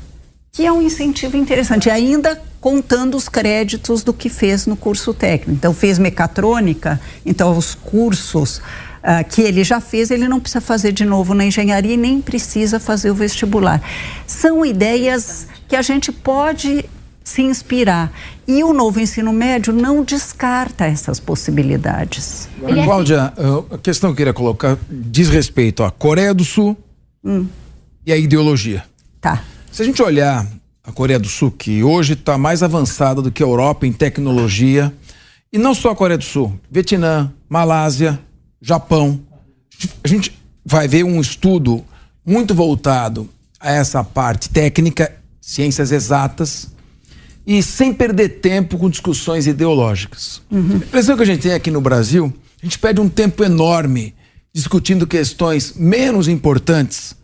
Speaker 4: que é um incentivo interessante, ainda contando os créditos do que fez no curso técnico. Então, fez mecatrônica, então os cursos uh, que ele já fez, ele não precisa fazer de novo na engenharia e nem precisa fazer o vestibular. São ideias que a gente pode se inspirar. E o novo ensino médio não descarta essas possibilidades.
Speaker 5: É Cláudia, a questão que eu queria colocar diz respeito à Coreia do Sul hum. e à ideologia.
Speaker 4: Tá.
Speaker 5: Se a gente olhar a Coreia do Sul, que hoje está mais avançada do que a Europa em tecnologia, e não só a Coreia do Sul, Vietnã, Malásia, Japão, a gente vai ver um estudo muito voltado a essa parte técnica, ciências exatas, e sem perder tempo com discussões ideológicas. Uhum. A impressão que a gente tem aqui no Brasil, a gente perde um tempo enorme discutindo questões menos importantes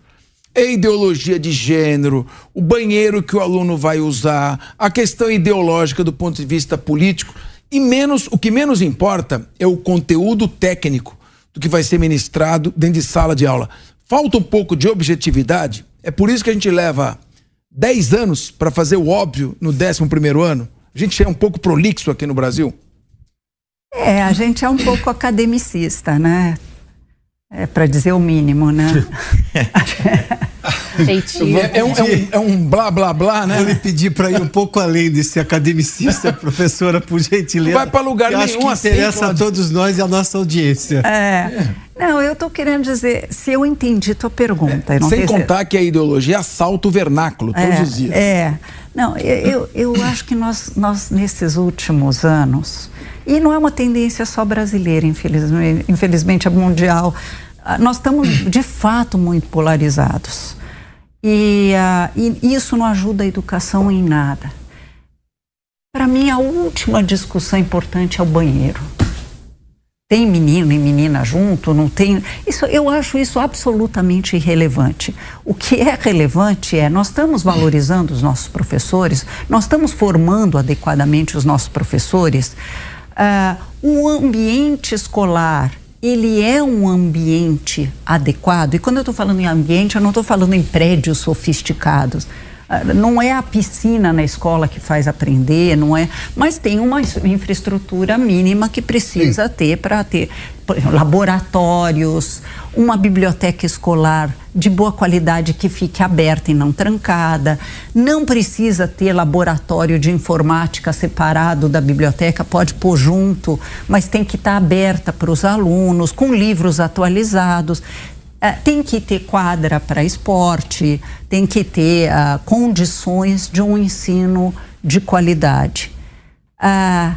Speaker 5: é ideologia de gênero, o banheiro que o aluno vai usar, a questão ideológica do ponto de vista político. E menos, o que menos importa é o conteúdo técnico do que vai ser ministrado dentro de sala de aula. Falta um pouco de objetividade. É por isso que a gente leva 10 anos para fazer o óbvio no 11 primeiro ano? A gente é um pouco prolixo aqui no Brasil?
Speaker 4: É, a gente é um pouco academicista, né? É para dizer o mínimo, né? (laughs)
Speaker 5: É, é, um, é, um, é, um, blá blá blá, né?
Speaker 3: Vou lhe pedir para ir um pouco além desse academicista, (laughs) professora, por gentileza.
Speaker 5: Vai para lugar
Speaker 3: nenhum acho que assim, interessa pode... a todos nós e a nossa audiência.
Speaker 4: É. Não, eu estou querendo dizer, se eu entendi tua pergunta.
Speaker 5: Sem contar se... que a ideologia assalta o vernáculo todos
Speaker 4: é,
Speaker 5: os dias.
Speaker 4: É. Não, eu, eu acho que nós, nós, nesses últimos anos, e não é uma tendência só brasileira, infelizmente, infelizmente é mundial, nós estamos de fato muito polarizados. E, uh, e isso não ajuda a educação em nada. Para mim, a última discussão importante é o banheiro. Tem menino e menina junto? Não tem? Isso, eu acho isso absolutamente irrelevante. O que é relevante é nós estamos valorizando os nossos professores, nós estamos formando adequadamente os nossos professores. Uh, o ambiente escolar ele é um ambiente adequado. E quando eu estou falando em ambiente, eu não estou falando em prédios sofisticados. Ah, não é a piscina na escola que faz aprender, não é, mas tem uma infraestrutura mínima que precisa Sim. ter para ter laboratórios, uma biblioteca escolar de boa qualidade que fique aberta e não trancada. Não precisa ter laboratório de informática separado da biblioteca, pode pôr junto, mas tem que estar aberta para os alunos, com livros atualizados. É, tem que ter quadra para esporte, tem que ter uh, condições de um ensino de qualidade. Uh,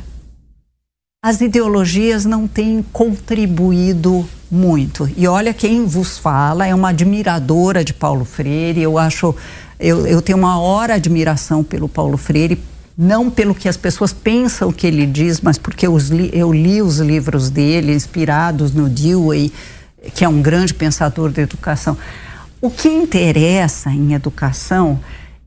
Speaker 4: as ideologias não têm contribuído muito. E olha quem vos fala, é uma admiradora de Paulo Freire. Eu acho, eu, eu tenho uma hora admiração pelo Paulo Freire, não pelo que as pessoas pensam que ele diz, mas porque eu, eu li os livros dele, inspirados no Dewey, que é um grande pensador da educação. O que interessa em educação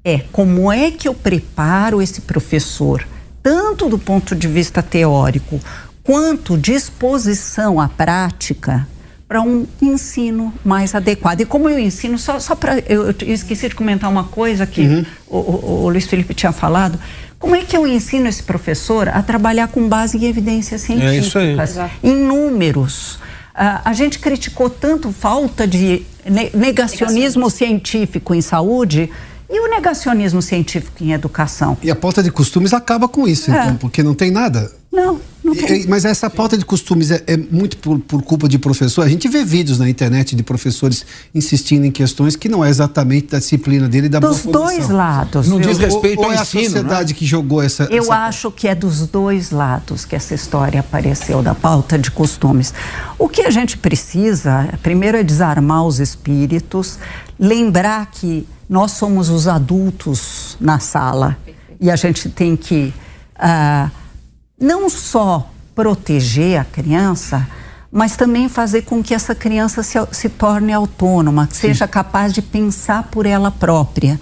Speaker 4: é como é que eu preparo esse professor, tanto do ponto de vista teórico quanto disposição à prática para um ensino mais adequado. E como eu ensino, só, só para. Eu, eu, esqueci de comentar uma coisa que uhum. o, o, o, Luiz Felipe tinha falado. Como é que eu ensino esse professor a trabalhar com base em evidências científicas,
Speaker 3: é
Speaker 4: em números? Uh, a gente criticou tanto falta de ne negacionismo. científico em saúde e o negacionismo científico em educação.
Speaker 3: E a pauta de costumes acaba com isso, é. então, porque não tem nada.
Speaker 4: Não, não tem.
Speaker 3: Mas essa pauta de costumes é, é muito por, por, culpa de professor. A gente vê vídeos na internet de professores insistindo em questões que não é exatamente da disciplina dele e da
Speaker 4: Dos dois lados.
Speaker 5: Não diz respeito
Speaker 3: ou,
Speaker 5: ao
Speaker 3: ou é
Speaker 5: ensino.
Speaker 3: a sociedade
Speaker 5: né?
Speaker 3: que jogou essa.
Speaker 4: Eu
Speaker 3: essa...
Speaker 4: acho que é dos dois lados que essa história apareceu da pauta de costumes. O que a gente precisa, primeiro, é desarmar os espíritos, lembrar que nós somos os adultos na sala e a gente tem que uh, não só proteger a criança, mas também fazer com que essa criança se, se torne autônoma, que seja capaz de pensar por ela própria.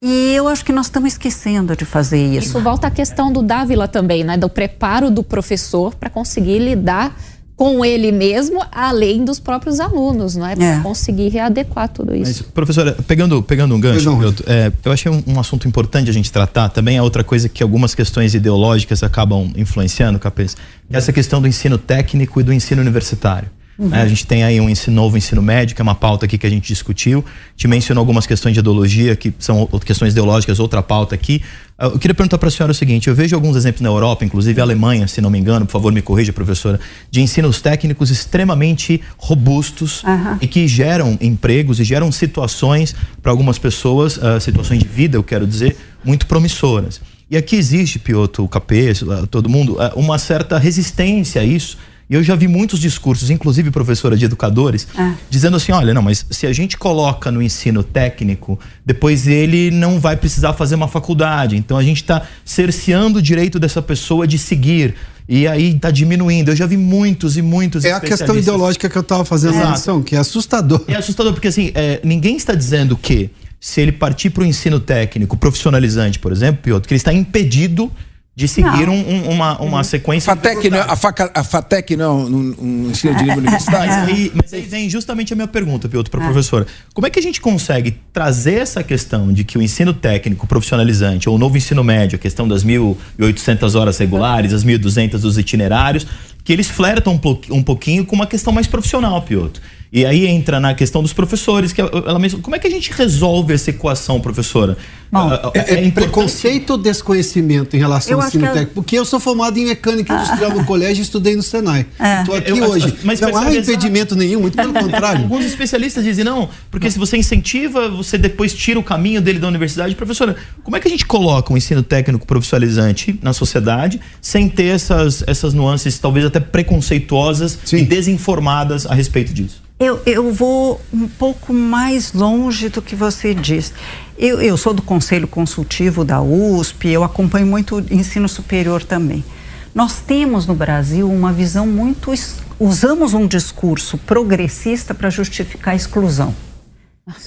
Speaker 4: E eu acho que nós estamos esquecendo de fazer isso.
Speaker 7: Isso volta à questão do Dávila também, né? Do preparo do professor para conseguir lidar com ele mesmo, além dos próprios alunos, não é? Para é. conseguir readequar tudo isso. Mas,
Speaker 6: professora, pegando, pegando um gancho, eu, é, eu achei um, um, assunto importante a gente tratar. Também é outra coisa que algumas questões ideológicas acabam influenciando, Capês, é essa questão do ensino técnico e do ensino universitário. Uhum. É, a gente tem aí um ensino, novo ensino médio, que é uma pauta aqui que a gente discutiu. Te mencionou algumas questões de ideologia, que são questões ideológicas, outra pauta aqui. Ah, eu queria perguntar para a senhora o seguinte: eu vejo alguns exemplos na Europa, inclusive a Alemanha, se não me engano, por favor me corrija, professora, de ensinos técnicos extremamente robustos uhum. e que geram empregos e geram situações para algumas pessoas, uh, situações de vida, eu quero dizer, muito promissoras. E aqui existe, Pioto, o Capê, todo mundo, uh, uma certa resistência a isso e eu já vi muitos discursos, inclusive professora de educadores, ah. dizendo assim: olha, não, mas se a gente coloca no ensino técnico, depois ele não vai precisar fazer uma faculdade. Então a gente está cerceando o direito dessa pessoa de seguir. E aí está diminuindo. Eu já vi muitos e muitos.
Speaker 3: É a questão ideológica que eu estava fazendo a menção, que é assustador.
Speaker 6: É assustador, porque assim, é, ninguém está dizendo que se ele partir para o ensino técnico profissionalizante, por exemplo, Piotr, que ele está impedido de seguir um, um, uma, uma sequência.
Speaker 5: Fatec não, a, faca, a FATEC não, um ensino de língua universitária.
Speaker 6: Mas aí, mas aí vem justamente a minha pergunta, Piotr, para a professora. Como é que a gente consegue trazer essa questão de que o ensino técnico profissionalizante, ou o novo ensino médio, a questão das 1.800 horas regulares, as 1.200 dos itinerários, que eles flertam um pouquinho com uma questão mais profissional, Piotr. E aí entra na questão dos professores, que ela mesma, como é que a gente resolve essa equação, professora?
Speaker 3: Bom, é, é, é preconceito ou desconhecimento em relação ao ensino é técnico? Porque eu sou formado em mecânica industrial no colégio e estudei no Senai. Estou é. aqui eu, hoje. Mas não há impedimento nenhum, muito pelo contrário. (laughs)
Speaker 6: Alguns especialistas dizem, não, porque se você incentiva, você depois tira o caminho dele da universidade. Professora, como é que a gente coloca um ensino técnico profissionalizante na sociedade sem ter essas, essas nuances, talvez até preconceituosas Sim. e desinformadas a respeito disso?
Speaker 4: Eu, eu vou um pouco mais longe do que você diz. Eu, eu sou do Conselho Consultivo da USP, eu acompanho muito ensino superior também. Nós temos no Brasil uma visão muito. Usamos um discurso progressista para justificar a exclusão.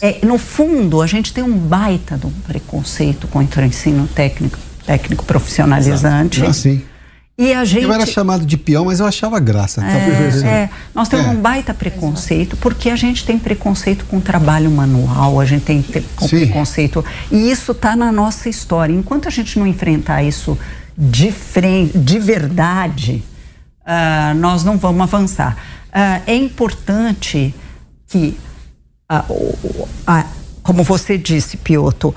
Speaker 4: É, no fundo, a gente tem um baita de um preconceito contra o ensino técnico, técnico profissionalizante.
Speaker 3: Ah, sim.
Speaker 4: E a gente...
Speaker 3: Eu era chamado de peão, mas eu achava graça.
Speaker 4: É, é, nós temos é. um baita preconceito, porque a gente tem preconceito com trabalho manual, a gente tem preconceito. E isso está na nossa história. Enquanto a gente não enfrentar isso de, frente, de verdade, uh, nós não vamos avançar. Uh, é importante que, uh, como você disse, Pioto,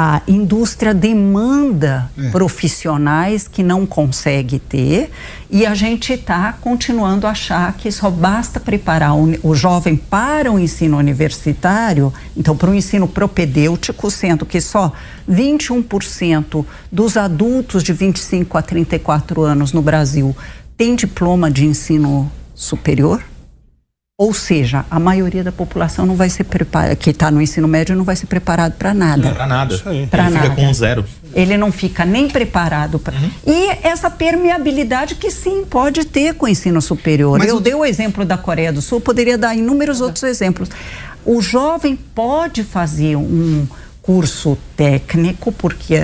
Speaker 4: a indústria demanda é. profissionais que não consegue ter e a gente está continuando a achar que só basta preparar o, o jovem para o ensino universitário, então para o ensino propedêutico, sendo que só 21% dos adultos de 25 a 34 anos no Brasil têm diploma de ensino superior. Ou seja, a maioria da população não vai ser preparada, que está no ensino médio não vai ser preparado para nada.
Speaker 6: Para nada.
Speaker 4: Para nada.
Speaker 6: Fica com um zero.
Speaker 4: Ele não fica nem preparado para. Uhum. E essa permeabilidade que sim pode ter com o ensino superior. Mas Eu o... dei o exemplo da Coreia do Sul, poderia dar inúmeros outros exemplos. O jovem pode fazer um curso técnico, porque,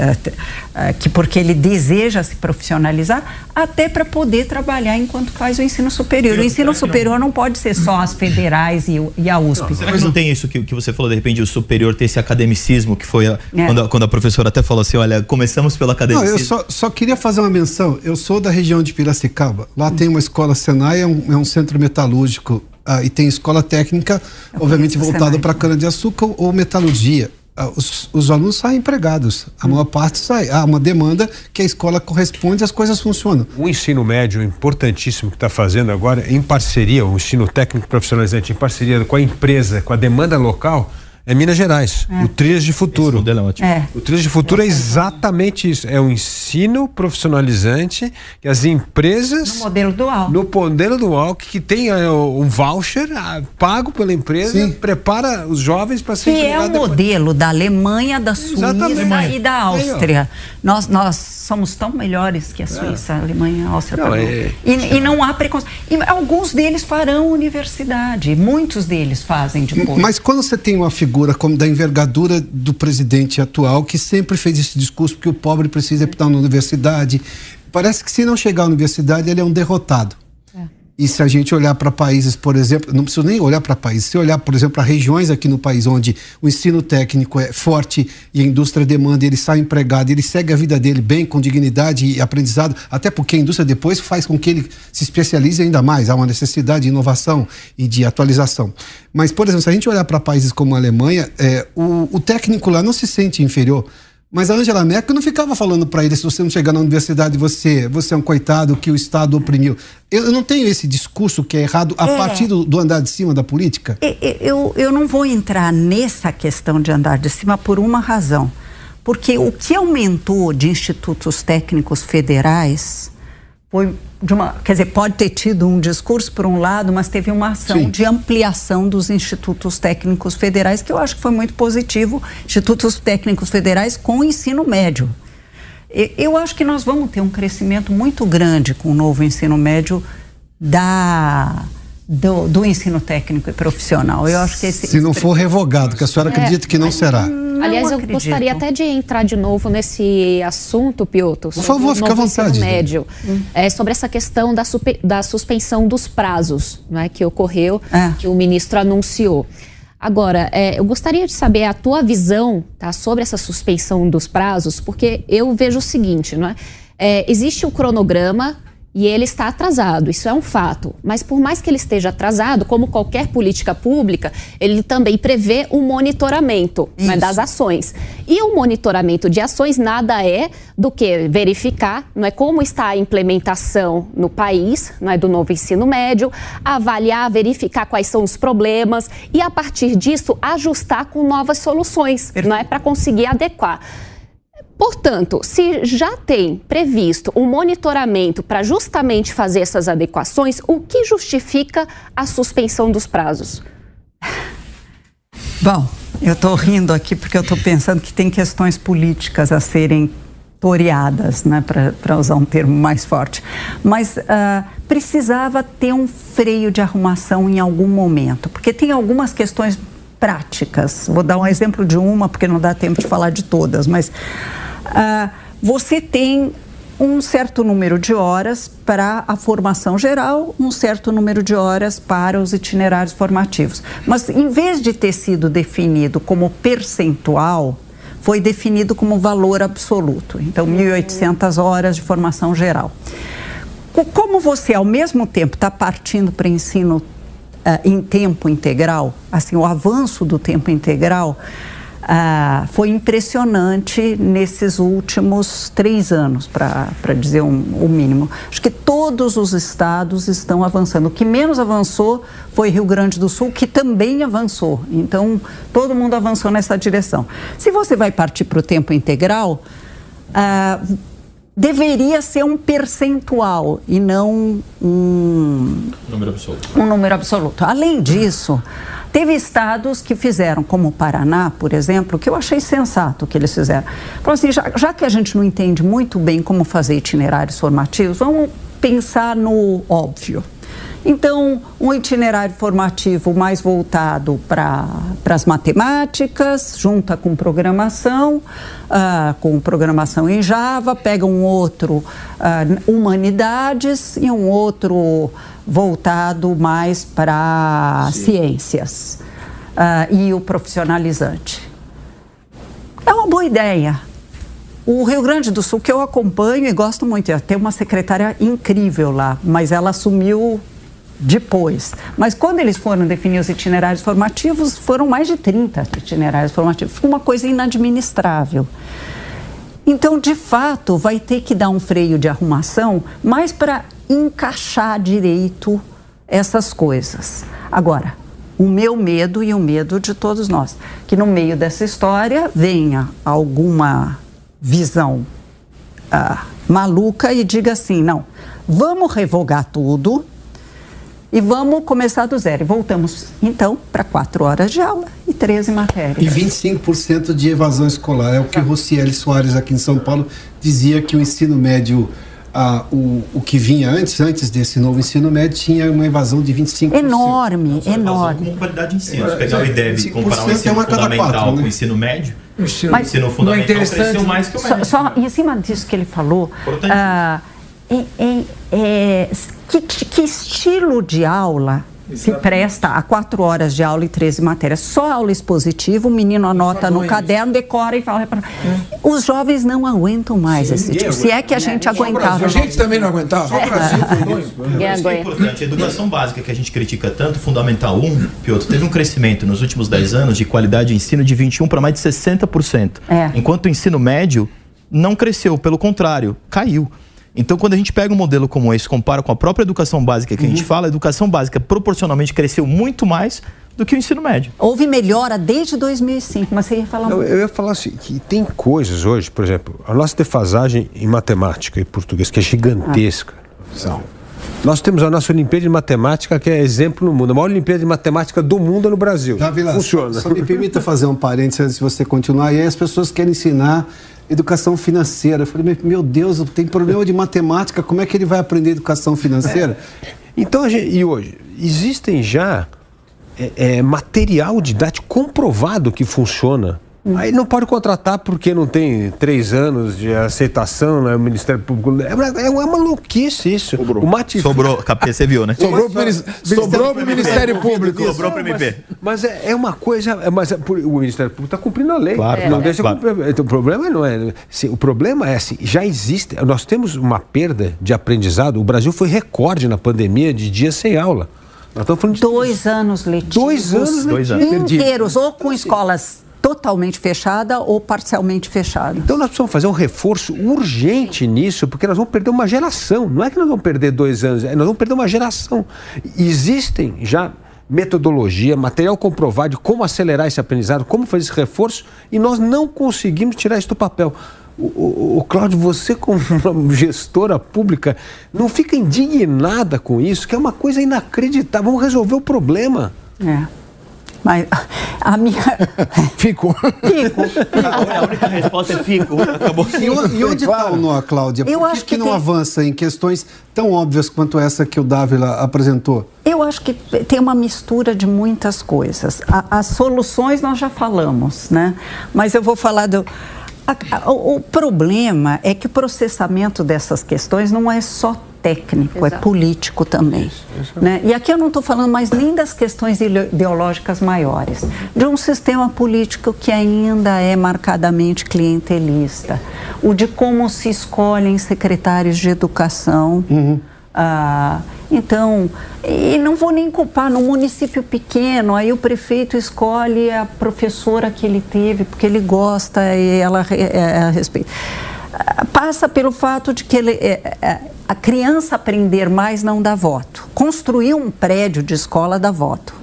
Speaker 4: que porque ele deseja se profissionalizar, até para poder trabalhar enquanto faz o ensino superior. O ensino superior não pode ser só as federais e, e a USP.
Speaker 6: Não, será que não tem isso que, que você falou, de repente, o superior ter esse academicismo, que foi a, é. quando, a, quando, a, professora até falou assim, olha, começamos pelo academicismo.
Speaker 3: Não, eu só, só queria fazer uma menção, eu sou da região de Piracicaba, lá hum. tem uma escola Senai, é um, é um centro metalúrgico, ah, e tem escola técnica, eu obviamente voltada para cana-de-açúcar ou metalurgia. Ah, os, os, alunos saem empregados. A maior parte sai. Há uma demanda que a escola corresponde e as coisas funcionam.
Speaker 8: O ensino médio importantíssimo que está fazendo agora, em parceria, o ensino técnico profissionalizante, em parceria com a empresa, com a demanda local, é Minas Gerais. É. O Trilhas de Futuro. Esse
Speaker 6: é ótimo.
Speaker 8: É. O Trilhas de Futuro é exatamente isso. É um ensino profissionalizante que as empresas.
Speaker 4: No modelo dual.
Speaker 8: No modelo dual, que, que tem uh, um voucher pago pela empresa, Sim. prepara os jovens para ser.
Speaker 4: Que é o modelo da Alemanha, da Suíça exatamente. e da Áustria. Nós, nós somos tão melhores que a Suíça, a Alemanha, a Áustria. Não, é... e, e, não há preconceito. E alguns deles farão universidade. Muitos deles fazem depois.
Speaker 3: Mas quando você tem uma figura figura como da envergadura do presidente atual, que sempre fez esse discurso que o pobre precisa estar na universidade. Parece que se não chegar à universidade, ele é um derrotado. E se a gente olhar para países, por exemplo, não preciso nem olhar para países, se olhar, por exemplo, para regiões aqui no país onde o ensino técnico é forte e a indústria demanda, ele sai empregado, ele segue a vida dele bem, com dignidade e aprendizado, até porque a indústria depois faz com que ele se especialize ainda mais, há uma necessidade de inovação e de atualização. Mas, por exemplo, se a gente olhar para países como a Alemanha, é, o, o técnico lá não se sente inferior mas a Angela Merkel não ficava falando para ele, se você não chegar na universidade, você, você é um coitado que o Estado oprimiu. Eu, não tenho esse discurso que é errado a é. partir do, do, andar de cima da política?
Speaker 4: Eu, eu não vou entrar nessa questão de andar de cima por uma razão. Porque o que aumentou de institutos técnicos federais foi de uma, quer dizer, pode ter tido um discurso por um lado, mas teve uma ação Sim. de ampliação dos institutos técnicos federais que eu acho que foi muito positivo, institutos técnicos federais com ensino médio. Eu acho que nós vamos ter um crescimento muito grande com o novo ensino médio da do, do, ensino técnico e profissional. Eu acho que esse,
Speaker 3: se não for revogado, que a senhora é, acredita que não será.
Speaker 7: Não Aliás, eu gostaria até de entrar de novo nesse assunto, Piotr.
Speaker 3: Por favor, fica à vontade.
Speaker 7: Médio, hum. é, sobre essa questão da, super, da suspensão dos prazos, né, que ocorreu, é. que o ministro anunciou. Agora, é, eu gostaria de saber a tua visão tá, sobre essa suspensão dos prazos, porque eu vejo o seguinte, não é? é existe o um cronograma e ele está atrasado, isso é um fato. Mas por mais que ele esteja atrasado, como qualquer política pública, ele também prevê um monitoramento né, das ações. E o monitoramento de ações nada é do que verificar não é, como está a implementação no país não é, do novo ensino médio, avaliar, verificar quais são os problemas e, a partir disso, ajustar com novas soluções não é, para conseguir adequar. Portanto, se já tem previsto um monitoramento para justamente fazer essas adequações, o que justifica a suspensão dos prazos?
Speaker 4: Bom, eu estou rindo aqui porque eu estou pensando que tem questões políticas a serem toreadas, né, para usar um termo mais forte. Mas uh, precisava ter um freio de arrumação em algum momento, porque tem algumas questões práticas. Vou dar um exemplo de uma, porque não dá tempo de falar de todas, mas ah, você tem um certo número de horas para a formação geral, um certo número de horas para os itinerários formativos. Mas em vez de ter sido definido como percentual, foi definido como valor absoluto. Então, 1.800 horas de formação geral. Como você, ao mesmo tempo, está partindo para ensino uh, em tempo integral, assim, o avanço do tempo integral, ah, foi impressionante nesses últimos três anos, para dizer um, o mínimo. Acho que todos os estados estão avançando. O que menos avançou foi Rio Grande do Sul, que também avançou. Então, todo mundo avançou nessa direção. Se você vai partir para o tempo integral, ah, deveria ser um percentual e não um
Speaker 6: número absoluto.
Speaker 4: Um número absoluto. Além disso, Teve estados que fizeram, como o Paraná, por exemplo, que eu achei sensato que eles fizeram. Falaram assim, já, já que a gente não entende muito bem como fazer itinerários formativos, vamos pensar no óbvio. Então, um itinerário formativo mais voltado para as matemáticas, junta com programação, uh, com programação em Java, pega um outro uh, humanidades e um outro voltado mais para ciências uh, e o profissionalizante. É uma boa ideia. O Rio Grande do Sul, que eu acompanho e gosto muito, tem uma secretária incrível lá, mas ela assumiu depois. Mas quando eles foram definir os itinerários formativos, foram mais de 30 itinerários formativos. Foi uma coisa inadministrável. Então, de fato, vai ter que dar um freio de arrumação, mais para encaixar direito essas coisas. Agora, o meu medo e o medo de todos nós, que no meio dessa história venha alguma visão ah, maluca e diga assim: não, vamos revogar tudo e vamos começar do zero. E voltamos, então, para quatro horas de aula e 13 matérias.
Speaker 3: E 25% de evasão escolar. É o que o Rocieli Soares, aqui em São Paulo, dizia que o ensino médio ah, o, o que vinha antes, antes desse novo ensino médio, tinha uma evasão de 25%.
Speaker 4: Enorme, Nossa, enorme.
Speaker 6: Como qualidade de ensino. Se pegar o IDEB e comparar o ensino é fundamental quatro, né? com o ensino médio, o ensino, Mas, ensino fundamental é cresceu mais que o médio.
Speaker 4: Só, só em cima disso que ele falou, ah, é, é, é, que, que estilo de aula se presta a quatro horas de aula e 13 matérias. Só aula expositiva, o menino anota no caderno, decora e fala. É. Os jovens não aguentam mais Sim, esse tipo. Se é que a gente aguentava.
Speaker 5: A gente também não aguentava. Só o Brasil
Speaker 6: foi Isso é importante. A educação básica que a gente critica tanto, Fundamental 1, Piotr, teve um crescimento nos últimos 10 anos de qualidade de ensino de 21% para mais de 60%. É. Enquanto o ensino médio não cresceu, pelo contrário, caiu. Então, quando a gente pega um modelo como esse, compara com a própria educação básica que uhum. a gente uhum. fala, a educação básica proporcionalmente cresceu muito mais do que o ensino médio.
Speaker 4: Houve melhora desde 2005, mas você ia falar...
Speaker 8: Não, eu ia falar assim, que tem coisas hoje, por exemplo, a nossa defasagem em matemática e português, que é gigantesca. Ah. Nós temos a nossa Olimpíada de Matemática, que é exemplo no mundo. A maior Olimpíada de Matemática do mundo é no Brasil.
Speaker 3: Funciona. Só, só me permita fazer um parênteses antes de você continuar. E aí as pessoas querem ensinar educação financeira. Eu falei, meu Deus, tem problema de matemática, como é que ele vai aprender educação financeira? (laughs)
Speaker 8: Então, gente, e hoje, existem já é, é, material didático comprovado que funciona. Aí não pode contratar porque não tem três anos de aceitação, né? O Ministério Público. É uma, é uma maluquice isso.
Speaker 6: Sobrou. O Mati... Sobrou, você viu, né?
Speaker 5: Sobrou para o Ministério Público.
Speaker 6: Sobrou para o MP.
Speaker 8: Mas é, é, uma coisa. É, mas é, o Ministério Público está cumprindo a lei.
Speaker 6: Claro,
Speaker 8: não
Speaker 6: é,
Speaker 8: deixa
Speaker 6: claro.
Speaker 8: cumprir. Então, o problema não é. Assim, o problema é assim, já existe. Nós temos uma perda de aprendizado. O Brasil foi recorde na pandemia de dias sem aula.
Speaker 4: Nós estamos falando de dois anos letivos.
Speaker 8: Dois anos
Speaker 4: dois anos. inteiros, ou com escolas totalmente fechada ou parcialmente fechada.
Speaker 8: Então nós precisamos fazer um reforço urgente nisso, porque nós vamos perder uma geração. Não é que nós vamos perder dois anos, é nós vamos perder uma geração. Existem já metodologia, material comprovado de como acelerar esse aprendizado, como fazer esse reforço, e nós não conseguimos tirar isso do papel. O, o, o Cláudio, você como (laughs) gestora pública, não fica indignada com isso, que é uma coisa inacreditável. Vamos resolver o problema.
Speaker 4: É. Mas a minha. (laughs)
Speaker 6: Fico.
Speaker 4: Fico.
Speaker 6: A única resposta é fico. Acabou.
Speaker 3: E, e onde está o nó, Cláudia? Por
Speaker 4: Eu
Speaker 3: que,
Speaker 4: acho
Speaker 3: que,
Speaker 4: que
Speaker 3: não
Speaker 4: tem...
Speaker 3: avança em questões tão óbvias quanto essa que o Dávila apresentou?
Speaker 4: Eu acho que tem uma mistura de muitas coisas. A, as soluções nós já falamos, né? Mas eu vou falar do. A, a, o problema é que o processamento dessas questões não é só técnico, é Exato. é político também. Isso, isso. Né? E aqui eu não estou falando mais nem das questões ideológicas maiores, de um sistema político que ainda é marcadamente clientelista, o de como se escolhem secretários de educação. Uhum. Ah, então, e não vou nem culpar, no município pequeno, aí o prefeito escolhe a professora que ele teve, porque ele gosta e ela é, é, respeita passa pelo fato de que ele, é, é, a criança aprender mais não dá voto. Construir um prédio de escola dá voto,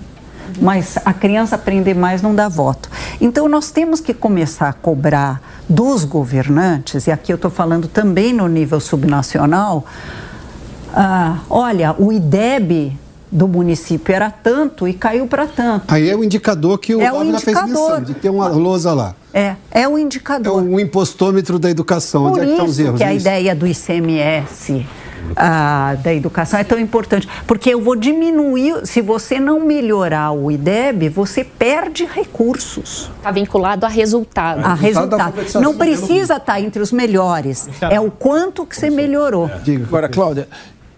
Speaker 4: mas a criança aprender mais não dá voto. Então nós temos que começar a cobrar dos governantes, e aqui eu estou falando também no nível subnacional, ah, olha, o IDEB do município era tanto e caiu para tanto.
Speaker 3: Aí é o indicador que o
Speaker 4: é o indicador. fez menção,
Speaker 3: de ter uma lousa lá.
Speaker 4: É, é o indicador.
Speaker 3: É o impostômetro da educação.
Speaker 4: Por
Speaker 3: Onde é que estão os erros?
Speaker 4: que a ideia do ICMS ah, da educação é tão importante. Porque eu vou diminuir, se você não melhorar o IDEB, você perde recursos.
Speaker 7: Está vinculado a resultado.
Speaker 4: A resultado. Não precisa estar entre os melhores. É o quanto que você melhorou.
Speaker 5: Agora, Cláudia,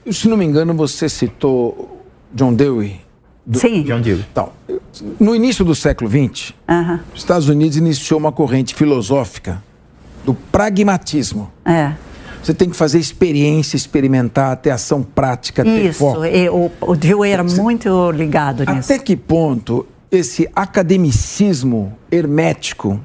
Speaker 5: se não me engano, você citou John Dewey.
Speaker 4: Do... Sim.
Speaker 6: John Dewey.
Speaker 5: Então, no início do século XX,
Speaker 4: uhum.
Speaker 5: os Estados Unidos iniciou uma corrente filosófica do pragmatismo.
Speaker 4: É.
Speaker 5: Você tem que fazer experiência, experimentar, ter ação prática, ter
Speaker 4: Isso,
Speaker 5: foco.
Speaker 4: o, o Dewey era muito ligado nisso.
Speaker 5: Até que ponto esse academicismo hermético,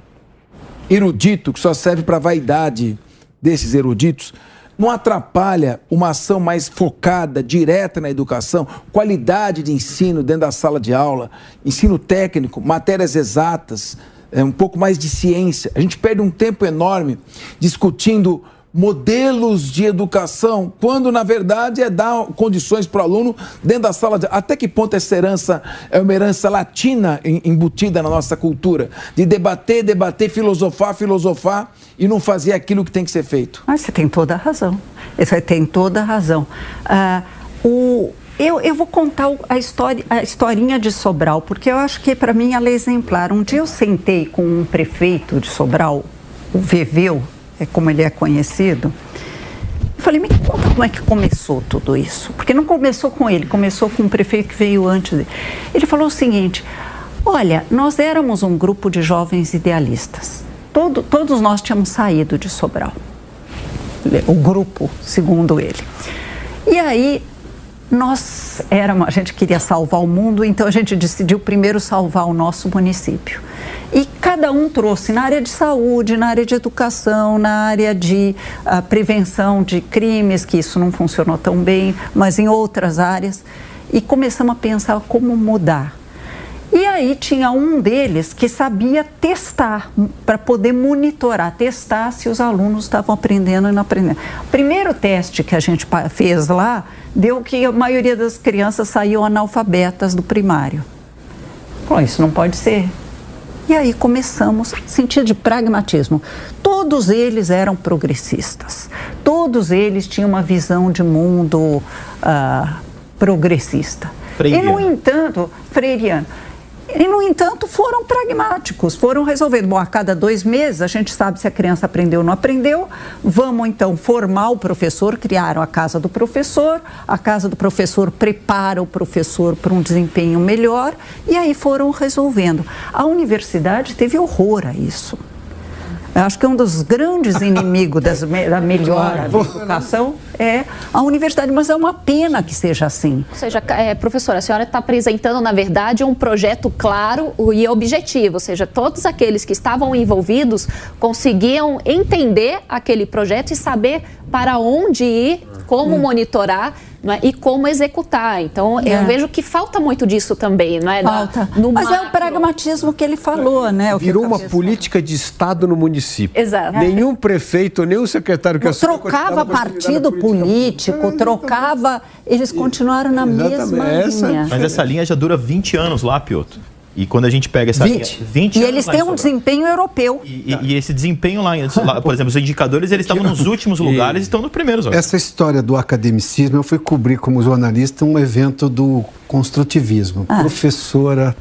Speaker 5: erudito, que só serve para a vaidade desses eruditos, não atrapalha uma ação mais focada, direta na educação, qualidade de ensino dentro da sala de aula, ensino técnico, matérias exatas, é, um pouco mais de ciência. A gente perde um tempo enorme discutindo modelos de educação, quando na verdade é dar condições para o aluno dentro da sala de até que ponto essa herança é uma herança latina embutida na nossa cultura, de debater, debater, filosofar, filosofar e não fazer aquilo que tem que ser feito.
Speaker 4: Você tem toda a razão. Você tem toda a razão. Ah, o, eu, eu, vou contar a, história, a historinha de Sobral, porque eu acho que para mim ela é exemplar. Um dia eu sentei com um prefeito de Sobral, o Veveu, é como ele é conhecido. Eu falei, me conta como é que começou tudo isso. Porque não começou com ele, começou com um prefeito que veio antes dele. Ele falou o seguinte: olha, nós éramos um grupo de jovens idealistas. Todo, todos nós tínhamos saído de Sobral. O grupo, segundo ele. E aí nós éramos, a gente queria salvar o mundo, então a gente decidiu primeiro salvar o nosso município. E cada um trouxe na área de saúde, na área de educação, na área de uh, prevenção de crimes, que isso não funcionou tão bem, mas em outras áreas. E começamos a pensar como mudar. E aí tinha um deles que sabia testar, para poder monitorar, testar se os alunos estavam aprendendo e não aprendendo. O primeiro teste que a gente fez lá deu que a maioria das crianças saíam analfabetas do primário. Bom, isso não pode ser. E aí começamos, sentido de pragmatismo. Todo todos eles eram progressistas. Todos eles tinham uma visão de mundo uh, progressista. E, no entanto, freiriano. E, no entanto, foram pragmáticos, foram resolvendo. Bom, a cada dois meses a gente sabe se a criança aprendeu ou não aprendeu. Vamos então formar o professor, criaram a casa do professor. A casa do professor prepara o professor para um desempenho melhor e aí foram resolvendo. A universidade teve horror a isso. Acho que um dos grandes (laughs) inimigos das, da melhora da educação é a universidade, mas é uma pena que seja assim.
Speaker 7: Ou seja, é, professora, a senhora está apresentando, na verdade, um projeto claro e objetivo, ou seja, todos aqueles que estavam envolvidos conseguiam entender aquele projeto e saber para onde ir, como hum. monitorar é? e como executar. Então, é. eu vejo que falta muito disso também, não é?
Speaker 4: Falta. No Mas macro. é o pragmatismo que ele falou, né?
Speaker 8: Virou uma política de Estado no município.
Speaker 7: Exato.
Speaker 8: Nenhum prefeito, nenhum secretário que
Speaker 4: Trocava partido político, é, trocava. Eles continuaram na Exatamente. mesma essa... linha.
Speaker 6: Mas essa linha já dura 20 anos lá, Piotr. E quando a gente pega essa 20, linha, 20
Speaker 4: E eles têm um desempenho europeu.
Speaker 6: E, e, e, esse desempenho lá, (laughs) por exemplo, os indicadores, eles estavam nos últimos lugares e estão nos primeiros.
Speaker 3: Essa história do academicismo, eu fui cobrir como jornalista um evento do construtivismo. Ah. Professora,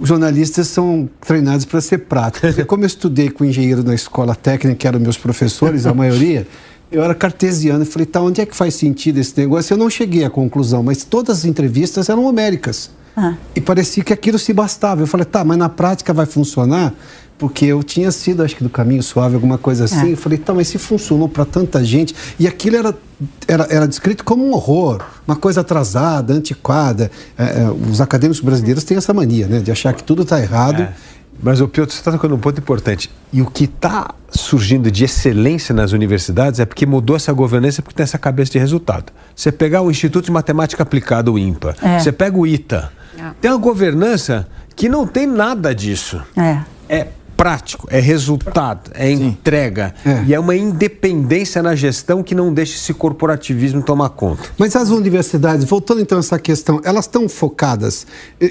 Speaker 3: jornalistas são treinados para ser práticos. (laughs) Como eu estudei com engenheiro na escola técnica, que eram meus professores, a (laughs) maioria, eu era cartesiano e falei, tá, onde é que faz sentido esse negócio? Eu não cheguei à conclusão, mas todas as entrevistas eram homéricas. Ah. E parecia que aquilo se bastava. Eu falei, tá, mas na prática vai funcionar? Porque eu tinha sido, acho que do caminho suave, alguma coisa assim. É. Eu falei, tá, mas se funcionou para tanta gente. E aquilo era, era, era descrito como um horror, uma coisa atrasada, antiquada. É, é, os acadêmicos brasileiros têm essa mania, né, de achar que tudo está errado. É.
Speaker 8: Mas o Piotr, você está tocando um ponto importante. E o que está surgindo de excelência nas universidades é porque mudou essa governança, porque tem essa cabeça de resultado. Você pegar o Instituto de Matemática Aplicada, o IMPA, é. você pega o ITA, é. Tem uma governança que não tem nada disso.
Speaker 4: É.
Speaker 8: É prático, é resultado, é Sim. entrega. É. E é uma independência na gestão que não deixa esse corporativismo tomar conta.
Speaker 3: Mas as universidades, voltando então a essa questão, elas estão focadas.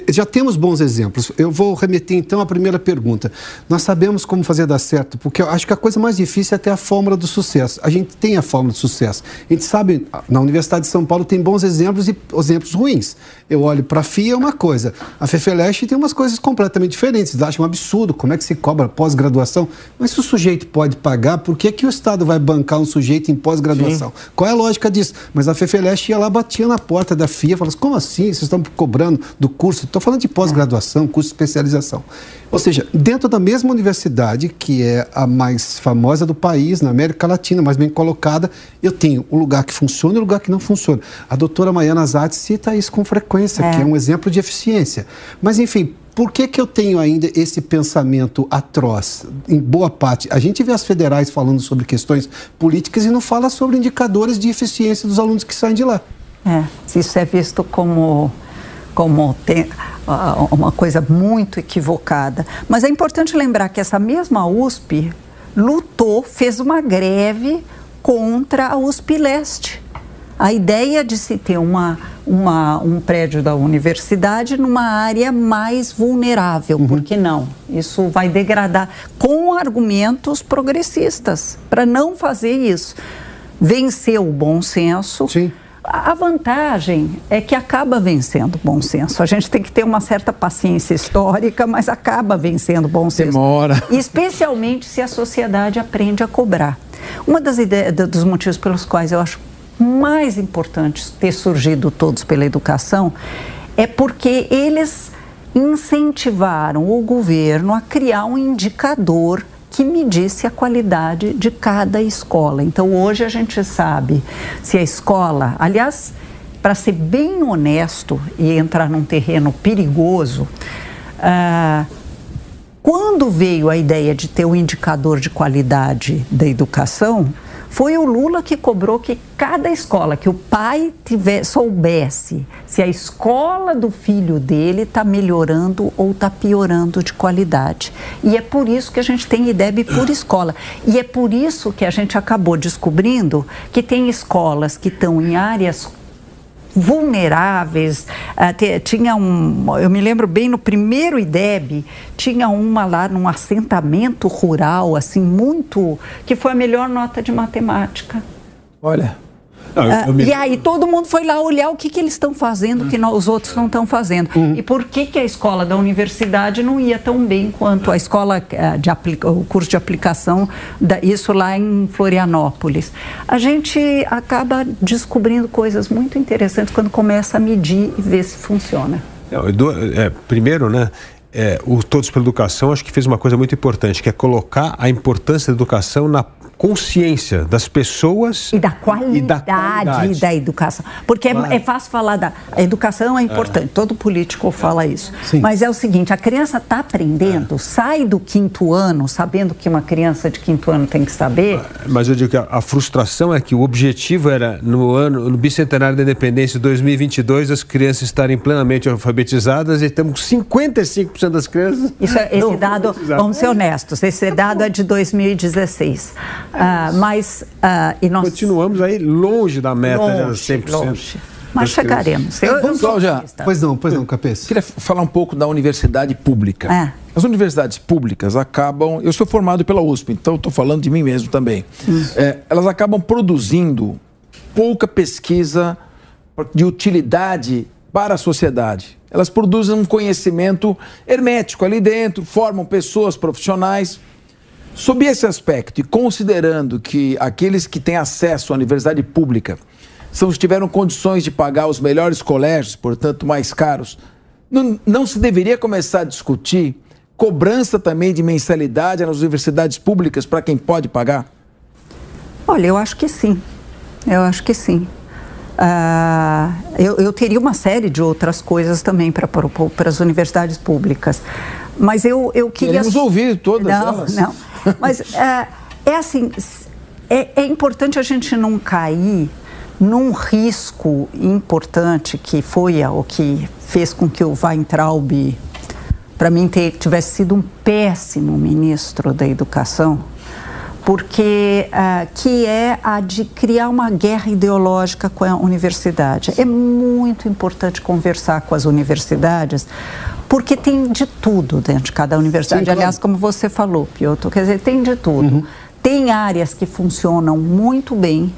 Speaker 3: Já temos bons exemplos. Eu vou remeter então à primeira pergunta. Nós sabemos como fazer dar certo, porque eu acho que a coisa mais difícil é ter a fórmula do sucesso. A gente tem a fórmula do sucesso. A gente sabe, na Universidade de São Paulo tem bons exemplos e exemplos ruins. Eu olho para a FIA é uma coisa, a FEFELESH tem umas coisas completamente diferentes. Eles acham um absurdo, como é que se cobra cobra pós-graduação, mas se o sujeito pode pagar, por que, que o Estado vai bancar um sujeito em pós-graduação? Qual é a lógica disso? Mas a FEFELESH ia lá, batia na porta da FIA, falava assim, como assim? Vocês estão cobrando do curso? Estou falando de pós-graduação, curso de especialização. Ou seja, dentro da mesma universidade, que é a mais famosa do país, na América Latina, mais bem colocada, eu tenho o lugar que funciona e o lugar que não funciona. A doutora Maiana Zatti cita isso com frequência, é. que é um exemplo de eficiência. Mas, enfim, por que, que eu tenho ainda esse pensamento atroz? Em boa parte, a gente vê as federais falando sobre questões políticas e não fala sobre indicadores de eficiência dos alunos que saem de lá.
Speaker 4: É, isso é visto como, como tem, uma coisa muito equivocada. Mas é importante lembrar que essa mesma USP lutou, fez uma greve contra a USP Leste. A ideia de se ter uma uma, um prédio da universidade numa área mais vulnerável. Uhum. Por que não? Isso vai degradar com argumentos progressistas para não fazer isso. Vencer o bom senso.
Speaker 3: Sim.
Speaker 4: A vantagem é que acaba vencendo o bom senso. A gente tem que ter uma certa paciência histórica, mas acaba vencendo o bom senso.
Speaker 3: Demora.
Speaker 4: Especialmente se a sociedade aprende a cobrar. Uma das ideias, dos motivos pelos quais eu acho mais importantes ter surgido todos pela educação é porque eles incentivaram o governo a criar um indicador que medisse a qualidade de cada escola. Então, hoje a gente sabe se a escola, aliás, para ser bem honesto e entrar num terreno perigoso, ah, quando veio a ideia de ter um indicador de qualidade da educação, foi o Lula que cobrou que cada escola, que o pai tiver, soubesse se a escola do filho dele está melhorando ou está piorando de qualidade. E é por isso que a gente tem IDEB por escola. E é por isso que a gente acabou descobrindo que tem escolas que estão em áreas vulneráveis. Uh, tinha um, eu me lembro bem no primeiro IDEB, tinha uma lá num assentamento rural, assim, muito. que foi a melhor nota de matemática.
Speaker 5: Olha.
Speaker 4: Não, eu me... E aí todo mundo foi lá olhar o que, que eles estão fazendo que os outros não estão fazendo. Uhum. E por que, que a escola da universidade não ia tão bem quanto a escola eh, de aplica... o curso de aplicação, da... isso lá em Florianópolis. A gente acaba descobrindo coisas muito interessantes quando começa a medir e ver se funciona.
Speaker 8: É, primeiro, né? É, o Todos pela Educação acho que fez uma coisa muito importante, que é colocar a importância da educação na consciência das pessoas
Speaker 4: e da qualidade, e da, qualidade. da, educação. Porque claro. é, é, fácil falar da a educação é importante, é. todo político fala isso. Sim. Mas é o seguinte, a criança está aprendendo, é. sai do quinto ano sabendo que uma criança de quinto ano tem que saber.
Speaker 8: Mas eu digo que a, a frustração é que o objetivo era no ano no bicentenário da independência 2022 as crianças estarem plenamente alfabetizadas e temos 55% das crianças.
Speaker 4: Isso, é, esse dado, vamos ser honestos, esse dado é de 2016. Uh, mas uh,
Speaker 8: e nós continuamos aí longe da meta longe, de 100%. Longe.
Speaker 4: Mas chegaremos. Eu,
Speaker 5: Vamos, já.
Speaker 3: Pois não, pois não, Cabeça.
Speaker 5: Queria falar um pouco da universidade pública. É. As universidades públicas acabam. Eu sou formado pela USP, então estou falando de mim mesmo também. É, elas acabam produzindo pouca pesquisa de utilidade para a sociedade. Elas produzem um conhecimento hermético ali dentro, formam pessoas profissionais Sob esse aspecto, e considerando que aqueles que têm acesso à universidade pública são os que tiveram condições de pagar os melhores colégios, portanto mais caros, não, não se deveria começar a discutir cobrança também de mensalidade nas universidades públicas para quem pode pagar?
Speaker 4: Olha, eu acho que sim. Eu acho que sim. Uh, eu, eu, teria uma série de outras coisas também para para as universidades públicas. Mas eu, eu queria.
Speaker 5: Queremos ouvir todas
Speaker 4: não,
Speaker 5: elas.
Speaker 4: Não, mas é, é assim, é, é importante a gente não cair num risco importante que foi o que fez com que o Weintraub, para mim, ter, tivesse sido um péssimo ministro da educação, porque uh, que é a de criar uma guerra ideológica com a universidade. É muito importante conversar com as universidades, porque tem de tudo dentro de cada universidade. Sim, claro. Aliás, como você falou, Piotr, quer dizer, tem de tudo. Uhum. Tem áreas que funcionam muito bem,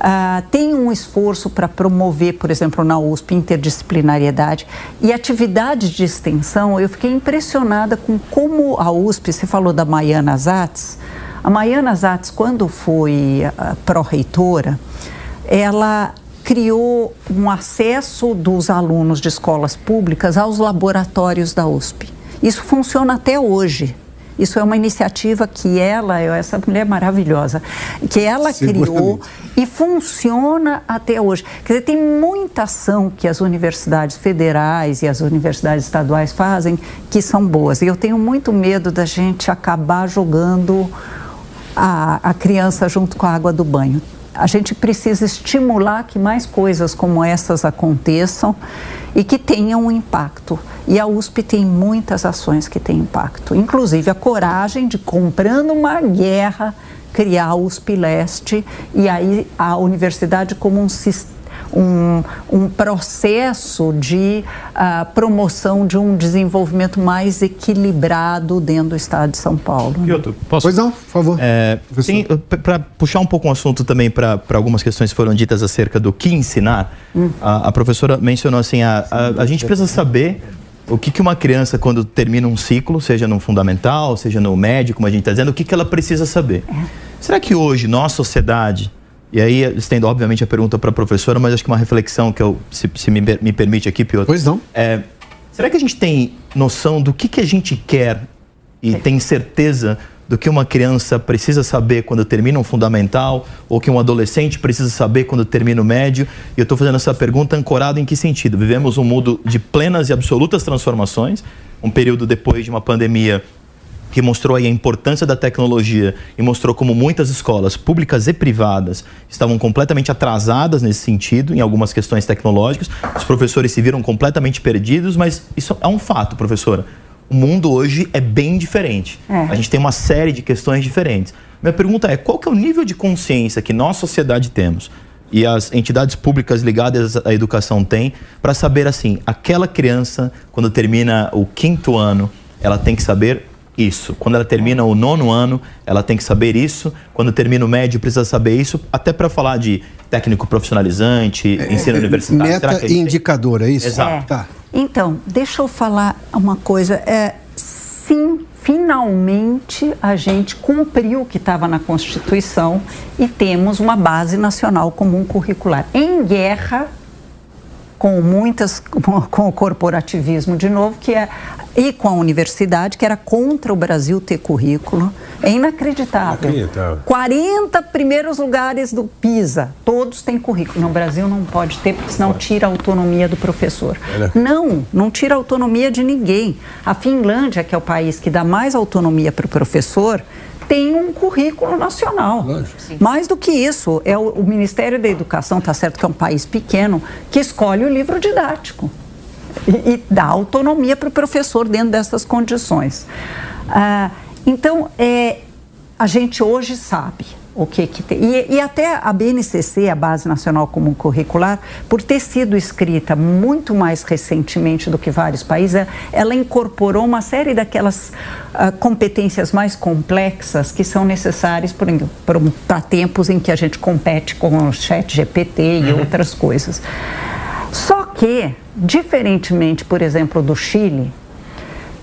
Speaker 4: Uh, tem um esforço para promover, por exemplo, na USP, interdisciplinariedade e atividades de extensão. Eu fiquei impressionada com como a USP, você falou da Maiana Zatz, a Maiana Zatz, quando foi uh, pró-reitora, ela criou um acesso dos alunos de escolas públicas aos laboratórios da USP. Isso funciona até hoje. Isso é uma iniciativa que ela, essa mulher maravilhosa, que ela criou e funciona até hoje. Quer dizer, tem muita ação que as universidades federais e as universidades estaduais fazem que são boas. E eu tenho muito medo da gente acabar jogando a, a criança junto com a água do banho a gente precisa estimular que mais coisas como essas aconteçam e que tenham um impacto. E a USP tem muitas ações que têm impacto, inclusive a coragem de, comprando uma guerra, criar a USP Leste e aí a universidade como um sistema um, um processo de uh, promoção de um desenvolvimento mais equilibrado dentro do estado de São Paulo.
Speaker 3: Piotr, posso? Pois não, por favor. É,
Speaker 6: para puxar um pouco um assunto também para algumas questões que foram ditas acerca do que ensinar, hum. a, a, professora mencionou assim, a, a, a gente precisa saber o que, que uma criança, quando termina um ciclo, seja no fundamental, seja no médio, como a gente está dizendo, o que, que ela precisa saber. É. Será que hoje, nossa sociedade, e aí, estendo obviamente a pergunta para a professora, mas acho que uma reflexão que eu, se, se me, me, permite aqui, Piotr.
Speaker 3: Pois não.
Speaker 6: É, será que a gente tem noção do que, que a gente quer e é. tem certeza do que uma criança precisa saber quando termina um fundamental ou que um adolescente precisa saber quando termina o médio? E eu estou fazendo essa pergunta ancorada em que sentido? Vivemos um mundo de plenas e absolutas transformações, um período depois de uma pandemia que mostrou aí a importância da tecnologia e mostrou como muitas escolas públicas e privadas estavam completamente atrasadas nesse sentido, em algumas questões tecnológicas. Os professores se viram completamente perdidos, mas isso é um fato, professora. O mundo hoje é bem diferente. É. A gente tem uma série de questões diferentes. Minha pergunta é, qual que é o nível de consciência que nós, sociedade, temos e as entidades públicas ligadas à educação têm para saber assim, aquela criança quando termina o quinto ano, ela tem que saber isso. Quando ela termina o nono ano, ela tem que saber isso. Quando termina o médio, precisa saber isso. Até para falar de técnico profissionalizante, é, ensino é, universitário.
Speaker 3: Meta e indicador, é isso?
Speaker 4: Exato. É. Tá. Então, deixa eu falar uma coisa. É, sim, finalmente a gente cumpriu o que estava na Constituição e temos uma base nacional comum curricular. Em guerra com muitas com o corporativismo de novo que é e com a universidade que era contra o Brasil ter currículo. É inacreditável. inacreditável. 40 primeiros lugares do PISA. Todos têm currículo. No Brasil não pode ter porque senão tira a autonomia do professor. É. não não tira a autonomia de ninguém. A Finlândia que é o país que dá mais autonomia para o professor tem um currículo nacional. Mais do que isso, é o, o Ministério da Educação, está certo que é um país pequeno, que escolhe o livro didático e, e dá autonomia para o professor dentro dessas condições. Ah, então, é, a gente hoje sabe o que, que tem. E, e, até a BNCC, a Base Nacional Comum Curricular, por ter sido escrita muito mais recentemente do que vários países, ela incorporou uma série daquelas uh, competências mais complexas que são necessárias para tempos em que a gente compete com o chat GPT e uhum. outras coisas. Só que, diferentemente, por exemplo, do Chile,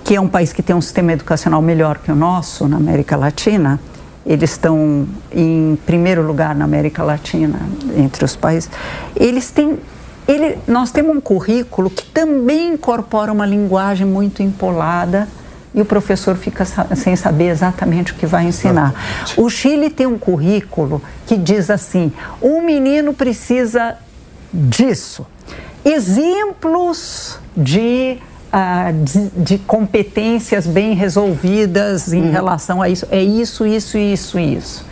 Speaker 4: que é um país que tem um sistema educacional melhor que o nosso na América Latina, eles estão em primeiro lugar na América Latina, entre os países, eles têm. Ele, nós temos um currículo que também incorpora uma linguagem muito empolada e o professor fica sem saber exatamente o que vai ensinar. O Chile tem um currículo que diz assim: um menino precisa disso. Exemplos de de, de, competências bem resolvidas em uhum. relação a isso. É isso, isso, isso, isso.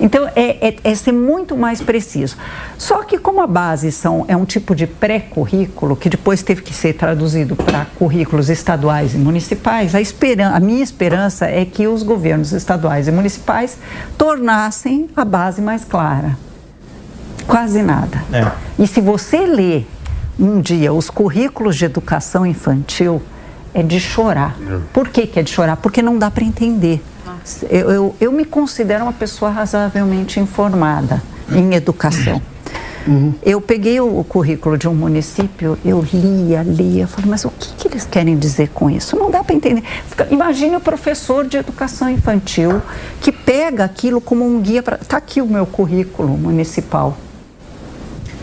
Speaker 4: Então, é, é, é, ser muito mais preciso. Só que, como a base são, é um tipo de pré-currículo, que depois teve que ser traduzido para currículos estaduais e municipais, a, esperan a minha esperança é que os governos estaduais e municipais tornassem a base mais clara. Quase nada. É. E se você lê um dia os currículos de educação infantil é de chorar. É. Por que, que é de chorar? Porque não dá para entender. Eu, eu, eu, me considero uma pessoa razoavelmente informada em educação. Uhum. Eu peguei o, o, currículo de um município, eu lia, lia, falei, mas o que, que eles querem dizer com isso? Não dá para entender. Imagine o professor de educação infantil que pega aquilo como um guia para. Está aqui o meu currículo municipal.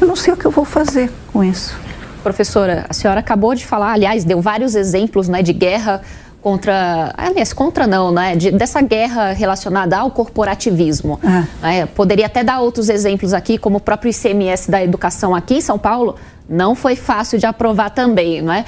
Speaker 4: Eu não sei o que eu vou fazer com isso.
Speaker 7: Professora, a senhora acabou de falar, aliás, deu vários exemplos né, de guerra contra, aliás, contra não, né, de, dessa guerra relacionada ao corporativismo. Ah. Né, poderia até dar outros exemplos aqui, como o próprio ICMS da educação aqui em São Paulo, não foi fácil de aprovar também, não é?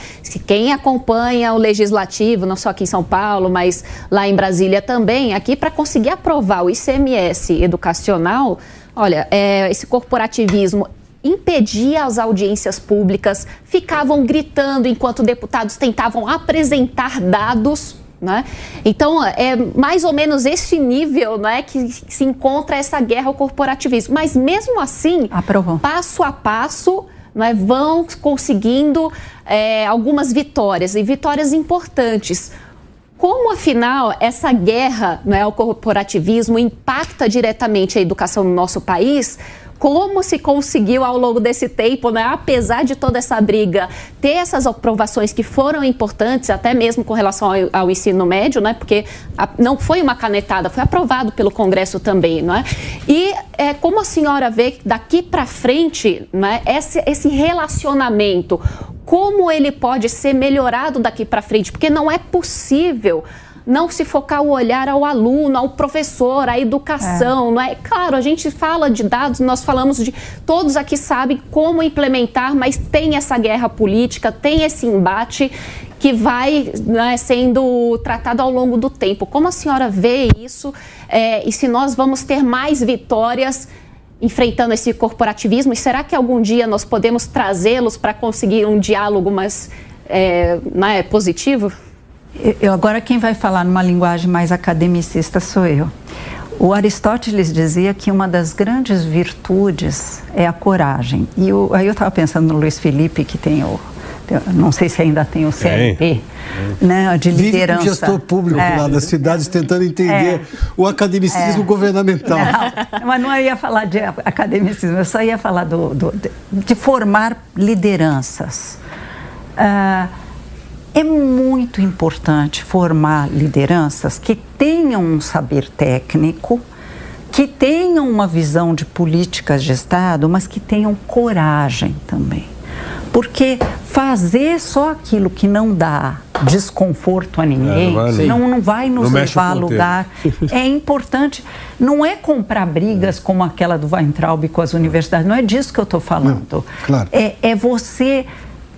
Speaker 7: Quem acompanha o legislativo, não só aqui em São Paulo, mas lá em Brasília também, aqui para conseguir aprovar o ICMS educacional, olha, é, esse corporativismo impedia as audiências públicas, ficavam gritando enquanto deputados tentavam apresentar dados. Né? Então, é mais ou menos esse nível né, que se encontra essa guerra ao corporativismo. Mas, mesmo assim, Aprovou. passo a passo, né, vão conseguindo é, algumas vitórias, e vitórias importantes. Como, afinal, essa guerra né, ao corporativismo impacta diretamente a educação no nosso país? Como se conseguiu ao longo desse tempo, né, apesar de toda essa briga, ter essas aprovações que foram importantes, até mesmo com relação ao, ao ensino médio, né, porque a, não foi uma canetada, foi aprovado pelo Congresso também, não é? E é, como a senhora vê daqui para frente, né, esse, esse relacionamento, como ele pode ser melhorado daqui para frente? Porque não é possível não se focar o olhar ao aluno, ao professor, à educação, é. não é? Claro, a gente fala de dados, nós falamos de todos aqui sabem como implementar, mas tem essa guerra política, tem esse embate que vai né, sendo tratado ao longo do tempo. Como a senhora vê isso é, e se nós vamos ter mais vitórias enfrentando esse corporativismo? E será que algum dia nós podemos trazê-los para conseguir um diálogo mais é, né, positivo?
Speaker 4: Eu, agora quem vai falar numa linguagem mais academicista sou eu. O Aristóteles dizia que uma das grandes virtudes é a coragem. E eu, aí eu estava pensando no Luiz Felipe, que tem o. Não sei se ainda tem o CRP, né, de liderança.
Speaker 3: Vive gestor público é. lá das cidades tentando entender é. o academicismo é. governamental.
Speaker 4: Não, mas não ia falar de academicismo, eu só ia falar do, do de formar lideranças. Uh, é muito importante formar lideranças que tenham um saber técnico, que tenham uma visão de políticas de Estado, mas que tenham coragem também. Porque fazer só aquilo que não dá desconforto a ninguém, é, não, vai, não, não, vai nos não levar a lugar. É importante. Não é comprar brigas como aquela do Weintraub com as universidades, não é disso que eu estou falando. Não,
Speaker 3: claro.
Speaker 4: é, é você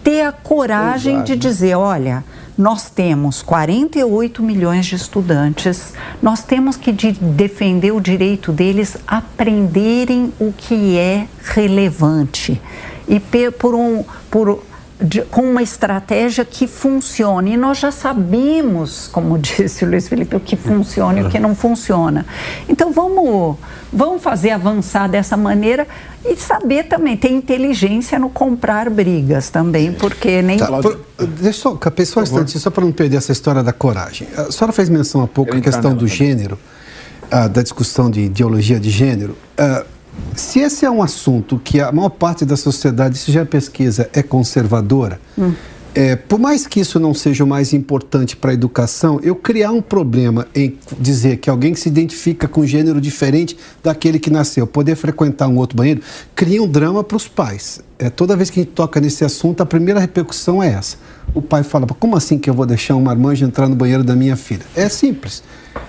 Speaker 4: ter a coragem Exato. de dizer: olha, nós temos 48 milhões de estudantes, nós temos que de defender o direito deles a aprenderem o que é relevante. E por um, por, de, com uma estratégia que funcione. E nós já sabemos, como (laughs) disse o Luiz Felipe, o que funciona e o que não funciona. Então vamos, vamos fazer avançar dessa maneira e saber também, ter inteligência no comprar brigas também, porque nem. Tá,
Speaker 3: por, deixa eu só, só um instante, só para não perder essa história da coragem. A senhora fez menção há pouco a questão do gênero, uh, da discussão de ideologia de gênero. Uh, se esse é um assunto que a maior parte da sociedade, isso já é pesquisa, é conservadora, hum. é, por mais que isso não seja o mais importante para a educação, eu criar um problema em dizer que alguém que se identifica com um gênero diferente daquele que nasceu, poder frequentar um outro banheiro, cria um drama para os pais. É, toda vez que a gente toca nesse assunto, a primeira repercussão é essa. O pai fala, como assim que eu vou deixar um marmanjo entrar no banheiro da minha filha? É simples.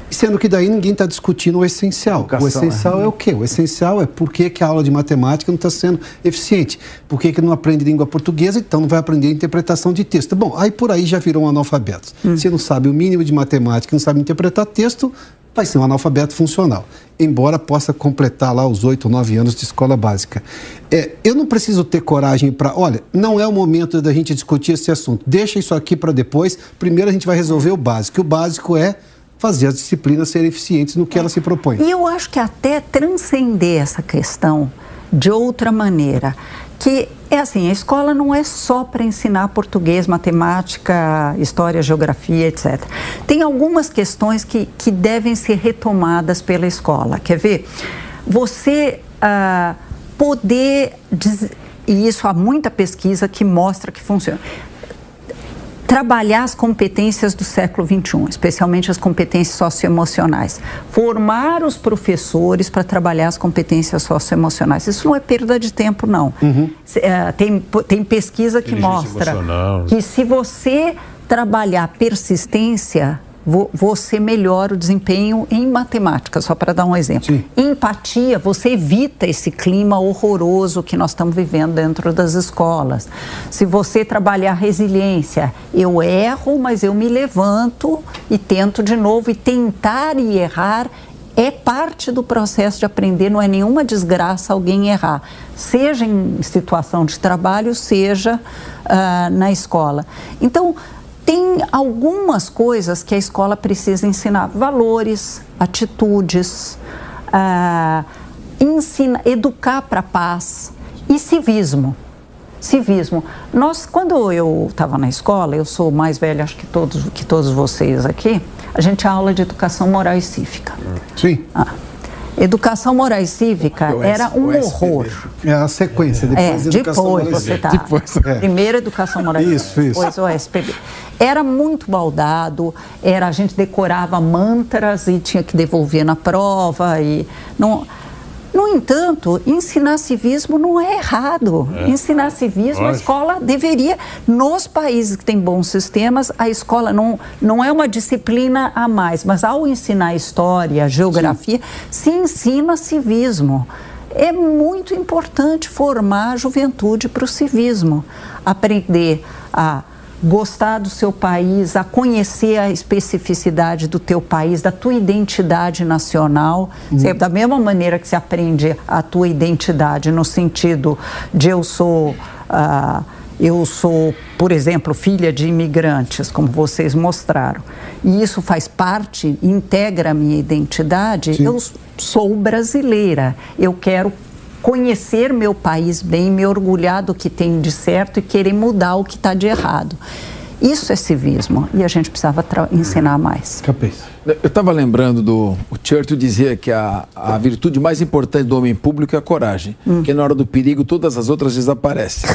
Speaker 3: Sendo que daí ninguém está discutindo o essencial. Educação, o essencial é. é. o quê? O essencial é por que, que a aula de matemática não está sendo eficiente. Por que, que não aprende língua portuguesa, então não vai aprender interpretação de texto. Bom, aí por aí já virou um analfabeto. Hum. Se não sabe o mínimo de matemática, não sabe interpretar texto, vai ser um analfabeto funcional, embora possa completar lá os oito ou nove anos de escola básica. É, eu não preciso ter coragem para, olha, não é o momento da gente discutir esse assunto, deixa isso aqui para depois, primeiro a gente vai resolver o básico. O básico é fazer as disciplinas serem eficientes no que ela se propõe.
Speaker 4: E eu acho que até transcender essa questão de outra maneira, que é assim, a escola não é só para ensinar português, matemática, história, geografia, etc. Tem algumas questões que, que devem ser retomadas pela escola. Quer ver? Você ah, poder, e isso há muita pesquisa que mostra que funciona, trabalhar as competências do século XXI, especialmente as competências socioemocionais. Formar os professores para trabalhar as competências socioemocionais. Isso não é perda de tempo, não. Uhum. É, tem, tem pesquisa que mostra que se você trabalhar persistência, você melhora o desempenho em matemática, só para dar um exemplo. Sim. Empatia, você evita esse clima horroroso que nós estamos vivendo dentro das escolas. Se você trabalhar resiliência, eu erro, mas eu me levanto e tento de novo e tentar e errar é parte do processo de aprender, não é nenhuma desgraça alguém errar, seja em situação de trabalho, seja uh, na escola. Então, tem algumas coisas que a escola precisa ensinar: valores, atitudes, uh, ensina, educar para a paz e civismo. Civismo. Nós, quando eu estava na escola, eu sou mais velha, acho que todos, que todos vocês aqui, a gente tinha aula de educação moral e cívica.
Speaker 3: Sim.
Speaker 4: Ah. Educação moral e cívica era um horror.
Speaker 3: É a sequência, depois
Speaker 4: é, depois você tá. Depois, é. Primeiro educação moral e cívica, depois o SPB. Era muito baldado, era a gente decorava mantras e tinha que devolver na prova e não no entanto, ensinar civismo não é errado. É. Ensinar civismo, Lógico. a escola deveria. Nos países que têm bons sistemas, a escola não, não é uma disciplina a mais, mas ao ensinar história, geografia, Sim. se ensina civismo. É muito importante formar a juventude para o civismo. Aprender a gostar do seu país, a conhecer a especificidade do teu país, da tua identidade nacional. Uhum. da mesma maneira que se aprende a tua identidade no sentido de eu sou. Uh, eu sou, por exemplo, filha de imigrantes, como vocês mostraram, e isso faz parte, integra a minha identidade, Sim. eu sou brasileira. Eu quero conhecer meu país bem, me orgulhar do que tem de certo e querer mudar o que está de errado. Isso é civismo e a gente precisava ensinar mais.
Speaker 5: Capês. Eu estava lembrando do. O Churchill dizia que a, a virtude mais importante do homem público é a coragem, hum. porque na hora do perigo todas as outras desaparecem.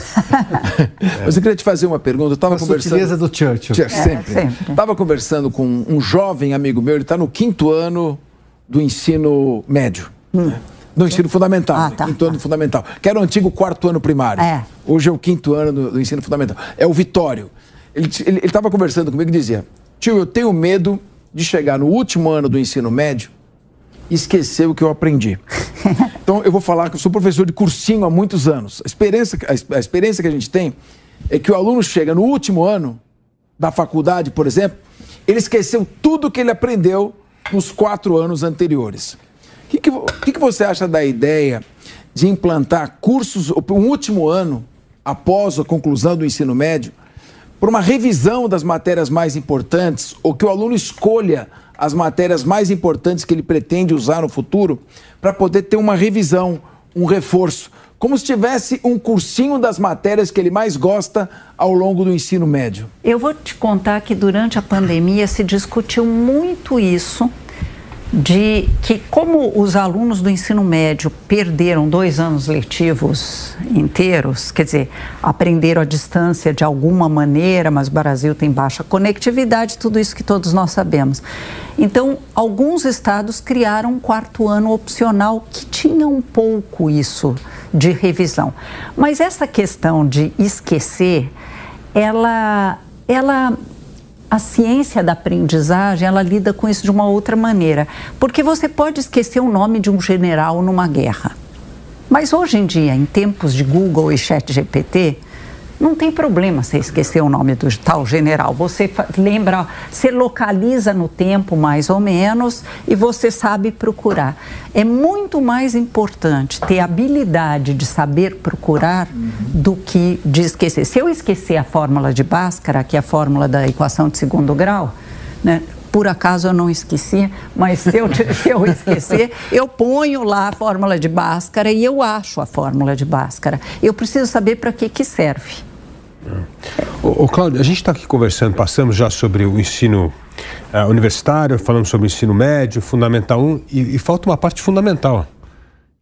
Speaker 5: é. Mas eu queria te fazer uma pergunta. Eu estava conversando.
Speaker 3: do Churchill.
Speaker 5: Churchill é, sempre. Estava conversando com um jovem amigo meu, ele está no quinto ano do ensino médio. Hum. No ensino fundamental, ah, tá, quinto ano fundamental, que era o antigo quarto ano primário. É. Hoje é o quinto ano do, do ensino fundamental. É o Vitório. Ele estava conversando comigo e dizia: Tio, eu tenho medo de chegar no último ano do ensino médio e esquecer o que eu aprendi. (laughs) Então, eu vou falar que eu sou professor de cursinho há muitos anos. A experiência, a experiência que a gente tem é que o aluno chega no último ano da faculdade, por exemplo, ele esqueceu tudo que ele aprendeu nos quatro anos anteriores. O que, que, que, você acha da ideia de implantar cursos, um último ano após a conclusão do ensino médio, por uma revisão das matérias mais importantes, ou que o aluno escolha as matérias mais importantes que ele pretende usar no futuro, para poder ter uma revisão, um reforço, como se tivesse um cursinho das matérias que ele mais gosta ao longo do ensino médio.
Speaker 4: Eu vou te contar que durante a pandemia se discutiu muito isso de que, como os alunos do ensino médio perderam dois anos letivos inteiros, quer dizer, aprenderam à distância de alguma maneira, mas o Brasil tem baixa conectividade, tudo isso que todos nós sabemos. Então, alguns estados criaram um quarto ano opcional que tinha um pouco isso de revisão. Mas essa questão de esquecer, ela, ela a ciência da aprendizagem, ela lida com isso de uma outra maneira. Porque você pode esquecer o nome de um general numa guerra. Mas hoje em dia, em tempos de Google e Chat GPT, não tem problema você esquecer o nome do tal general. Você lembra, você localiza no tempo mais ou menos e você sabe procurar. É muito mais importante ter habilidade de saber procurar do que de esquecer. Se eu esquecer a fórmula de Bhaskara, que é a fórmula da equação de segundo grau, né, por acaso eu não esqueci, mas se eu, (laughs) se eu esquecer, eu ponho lá a fórmula de Bhaskara e eu acho a fórmula de Bhaskara. Eu preciso saber para que, que serve.
Speaker 8: O, o Cláudio, a gente está aqui conversando, passamos já sobre o ensino uh, universitário, falamos sobre o ensino médio, fundamental 1, e, e, falta uma parte fundamental,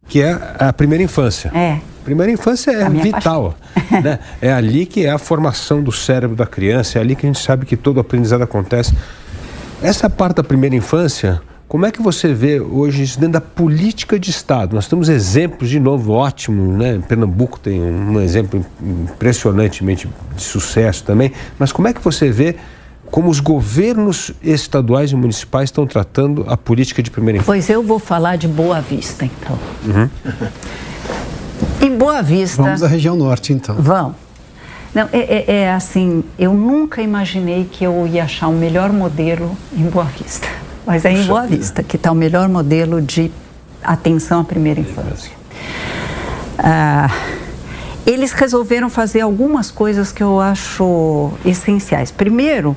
Speaker 8: que é a primeira infância.
Speaker 4: É.
Speaker 8: Primeira infância é vital. né? (laughs) É ali que é a formação do cérebro da criança, é ali que a gente sabe que todo aprendizado acontece. Essa parte da primeira infância, como é que você vê hoje isso dentro da política de Estado? Nós temos exemplos, de novo, ótimo, né? Pernambuco tem um exemplo impressionantemente de sucesso também, mas como é que você vê como os governos estaduais e municipais estão tratando a política de primeira infância?
Speaker 4: Pois eu vou falar de Boa Vista, então. Uhum. em Boa Vista...
Speaker 3: Vamos à região norte, então.
Speaker 4: Vamos. Não, é, é, é assim, eu nunca imaginei que eu ia achar um melhor modelo em Boa Vista mas é em Boa Vista que está o melhor modelo de atenção à primeira infância. Ah, eles resolveram fazer algumas coisas que eu acho essenciais. Primeiro,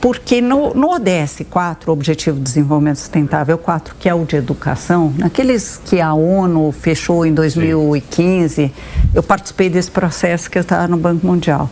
Speaker 4: porque no, no ODS 4, Objetivo de Desenvolvimento Sustentável 4, que é o de educação, naqueles que a ONU fechou em 2015, Sim. eu participei desse processo que eu estava no Banco Mundial.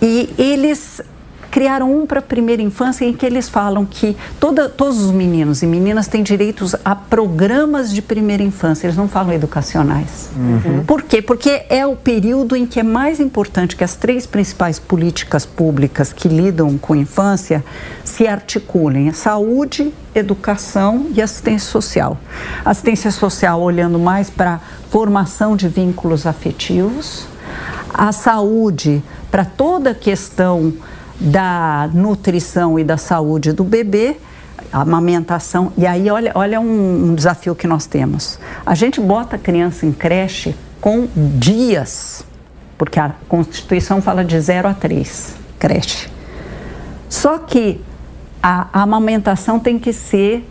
Speaker 4: E eles criaram um para a primeira infância em que eles falam que toda, todos os meninos e meninas têm direitos a programas de primeira infância, eles não falam educacionais. Uhum. Por quê? Porque é o período em que é mais importante que as três principais políticas públicas que lidam com a infância se articulem: saúde, educação e assistência social. Assistência social olhando mais para formação de vínculos afetivos, a saúde para toda a questão da nutrição e da saúde do bebê, a amamentação. E aí, olha, olha um, um desafio que nós temos. A gente bota a criança em creche com dias, porque a Constituição fala de 0 a 3, creche. Só que a, a, amamentação tem que ser.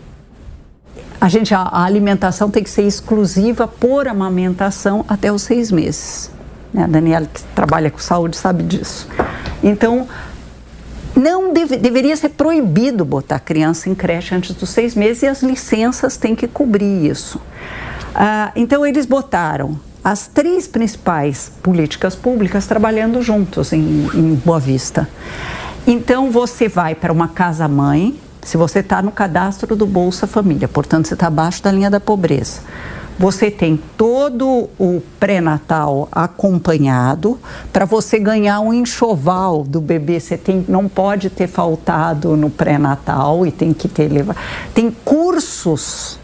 Speaker 4: A gente, a, alimentação tem que ser exclusiva por amamentação até os seis meses. Né? A Daniela, que trabalha com saúde, sabe disso. Então, não deve, deveria ser proibido botar criança em creche antes dos seis meses e as licenças têm que cobrir isso. Ah, então, eles botaram as três principais políticas públicas trabalhando juntos em, em Boa Vista. Então, você vai para uma casa-mãe, se você está no cadastro do Bolsa Família, portanto, você está abaixo da linha da pobreza. Você tem todo o pré-natal acompanhado para você ganhar um enxoval do bebê. Você tem, não pode ter faltado no pré-natal e tem que ter levado. Tem cursos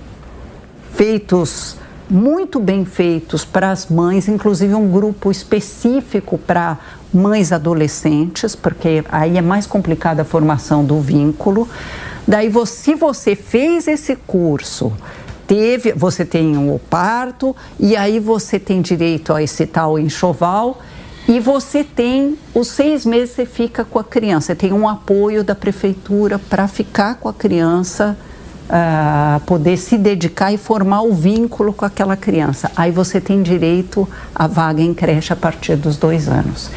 Speaker 4: feitos muito bem feitos para as mães, inclusive um grupo específico para mães adolescentes, porque aí é mais complicada a formação do vínculo. Daí, se você fez esse curso, teve, você tem o parto e aí você tem direito a esse tal enxoval e você tem os seis meses você fica com a criança. Você tem um apoio da prefeitura para ficar com a criança, uh, poder se dedicar e formar o vínculo com aquela criança. Aí você tem direito à vaga em creche a partir dos dois anos.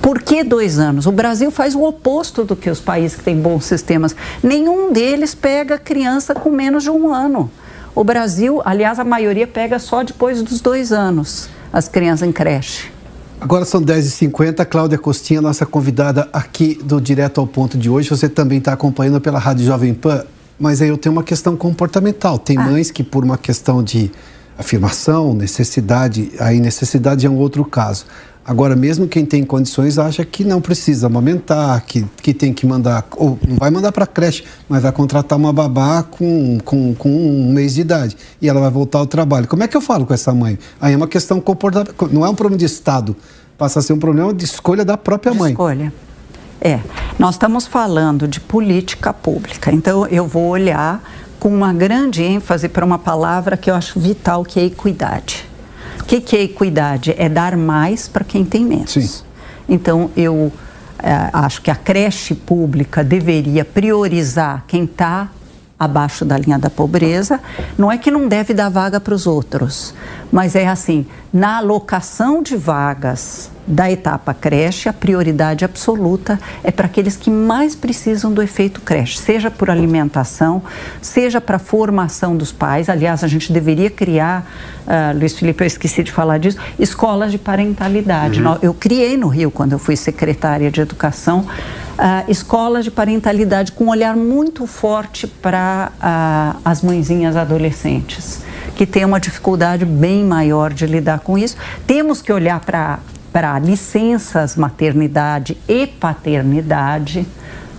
Speaker 4: Por que dois anos? O Brasil faz o oposto do que os países que têm bons sistemas. Nenhum deles pega criança com menos de um ano. O Brasil, aliás, a maioria pega só depois dos dois anos as crianças em creche.
Speaker 3: Agora são 10h50, Cláudia Costinha, nossa convidada aqui do Direto ao Ponto de hoje. Você também está acompanhando pela Rádio Jovem Pan, mas aí eu tenho uma questão comportamental. Tem ah. mães que, por uma questão de afirmação, necessidade, aí necessidade é um outro caso. Agora, mesmo quem tem condições acha que não precisa amamentar, que, que tem que mandar, ou não vai mandar para creche, mas vai contratar uma babá com, com, com um mês de idade e ela vai voltar ao trabalho. Como é que eu falo com essa mãe? Aí é uma questão comportamental, não é um problema de Estado, passa a ser um problema de escolha da própria mãe.
Speaker 4: Escolha. É, nós estamos falando de política pública, então eu vou olhar com uma grande ênfase para uma palavra que eu acho vital, que é equidade. O que, que é equidade? É dar mais para quem tem menos. Sim. Então, eu é, acho que a creche pública deveria priorizar quem está abaixo da linha da pobreza. Não é que não deve dar vaga para os outros, mas é assim: na alocação de vagas da etapa creche, a prioridade absoluta é para aqueles que mais precisam do efeito creche, seja por alimentação, seja para a formação dos pais. Aliás, a gente deveria criar, uh, Luiz Felipe, eu esqueci de falar disso, escolas de parentalidade. Uhum. Eu criei no Rio, quando eu fui secretária de Educação, uh, escolas de parentalidade com um olhar muito forte para uh, as mãezinhas adolescentes que têm uma dificuldade bem maior de lidar com isso. Temos que olhar para para licenças maternidade e paternidade,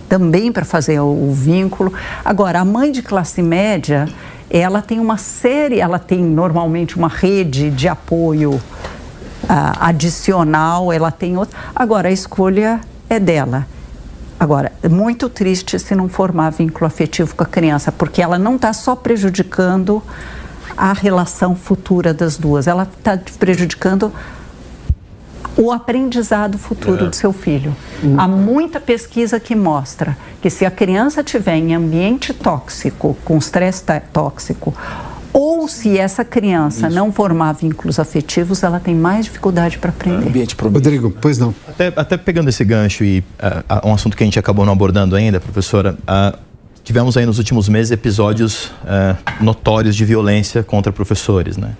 Speaker 4: também para fazer o, o vínculo. Agora, a mãe de classe média, ela tem uma série, ela tem normalmente uma rede de apoio Uh, adicional, ela tem outra. Agora, a escolha é dela. Agora, é muito triste se não formar vínculo afetivo com a criança, porque ela não está só prejudicando a relação futura das duas, ela está prejudicando o aprendizado futuro é. do seu filho. Hum. Há muita pesquisa que mostra que se a criança tiver em ambiente tóxico, com estresse tóxico, ou se essa criança Isso. não formar vínculos afetivos, ela tem mais dificuldade para aprender.
Speaker 3: Ambiente Rodrigo, pois não.
Speaker 6: Até, até, pegando esse gancho e uh, um assunto que a gente acabou não abordando ainda, professora, uh, tivemos aí nos últimos meses episódios uh, notórios de violência contra professores, né?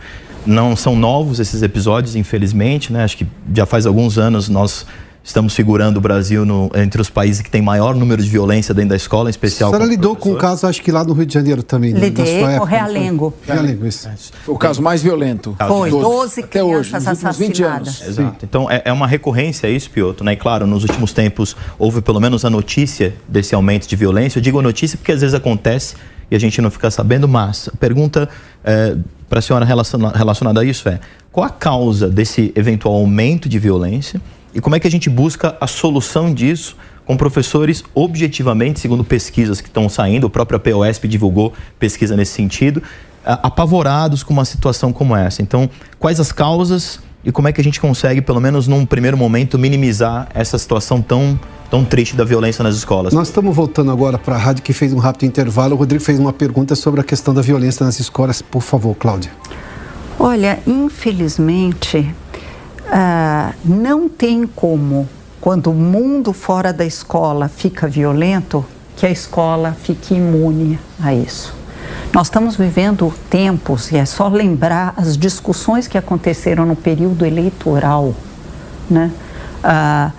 Speaker 6: Não são novos esses episódios, infelizmente, né? Acho que já faz alguns anos nós estamos figurando o Brasil no, entre os países que tem maior número de violência dentro da escola, em especial.
Speaker 3: A senhora lidou com o caso, acho que lá no Rio de Janeiro também.
Speaker 4: Né? Lidei com o Realengo.
Speaker 3: Realengo, isso.
Speaker 5: Foi o caso mais violento.
Speaker 4: Foi, 12 até hoje, últimos 20 anos.
Speaker 6: Exato. Então é, é, uma recorrência isso, Piotr, né? E claro, nos últimos tempos houve pelo menos a notícia desse aumento de violência. Eu digo notícia porque às vezes acontece e a gente não fica sabendo, mas a pergunta é, para a senhora relacionada a isso é: qual a causa desse eventual aumento de violência e como é que a gente busca a solução disso com professores objetivamente, segundo pesquisas que estão saindo, o próprio POSP divulgou pesquisa nesse sentido, apavorados com uma situação como essa. Então, quais as causas e como é que a gente consegue, pelo menos num primeiro momento, minimizar essa situação tão, tão triste da violência nas escolas?
Speaker 3: Nós estamos voltando agora para a rádio que fez um rápido intervalo. O Rodrigo fez uma pergunta sobre a questão da violência nas escolas. Por favor, Cláudia.
Speaker 4: Olha, infelizmente, uh, não tem como, quando o mundo fora da escola fica violento, que a escola fique imune a isso. Nós estamos vivendo tempos, e é só lembrar as discussões que aconteceram no período eleitoral, né? Ah,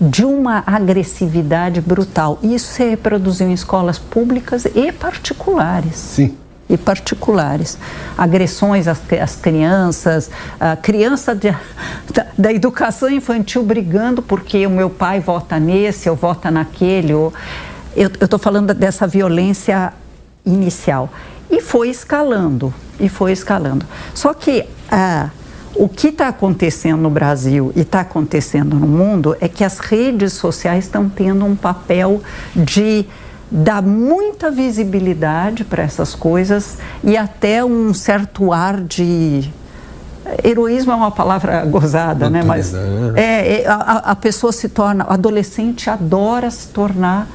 Speaker 4: de uma agressividade brutal. Isso se reproduziu em escolas públicas e particulares.
Speaker 3: Sim
Speaker 4: e particulares. Agressões às, às crianças, a criança de, da, da, educação infantil brigando porque o meu pai vota nesse, ou vota naquele. Ou, eu estou falando dessa violência inicial. E foi escalando, e foi escalando. Só que ah, o que está acontecendo no Brasil e está acontecendo no mundo é que as redes sociais estão tendo um papel de dá muita visibilidade para essas coisas e até um certo ar de heroísmo é uma palavra (laughs) gozada, né? Mas né? é, é a, a, pessoa se torna, o adolescente adora se tornar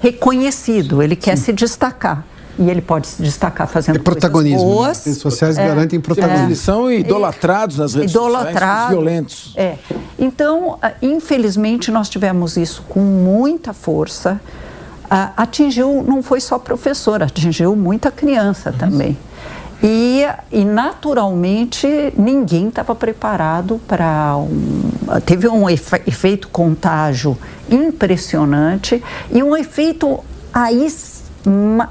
Speaker 4: reconhecido, ele quer Sim. se destacar. E ele pode se destacar fazendo é
Speaker 3: protagonismo.
Speaker 4: Coisas né? boas. As
Speaker 3: redes sociais é, garantem protagonismo.
Speaker 5: Eles são idolatrados nas redes idolatrados, sociais, violentos.
Speaker 4: É. Então, ah, infelizmente, nós tivemos isso com muita força atingiu, não foi só professor, atingiu muita criança também. E, e naturalmente ninguém estava preparado para um. Teve um efe, efeito contágio impressionante e um efeito aí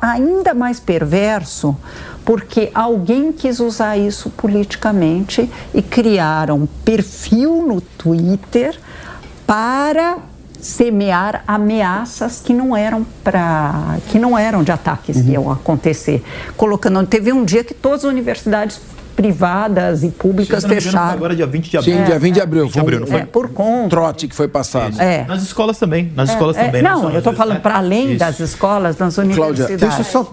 Speaker 4: ainda mais perverso, porque alguém quis usar isso politicamente e criaram um perfil no Twitter para semear ameaças que não eram para que não eram de ataques uhum. que iam acontecer colocando teve um dia que todas as universidades privadas e públicas fecharam.
Speaker 6: Agora dia 20 de abril.
Speaker 5: Sim, dia 20 de abril. 20
Speaker 6: de abril, não foi?
Speaker 4: É, por conta.
Speaker 5: Trote que foi passado.
Speaker 6: É. Nas escolas também. Nas é, escolas é, também.
Speaker 4: Não, não eu estou falando para além Isso. das escolas, nas universidades.
Speaker 3: Cláudia, deixa eu só,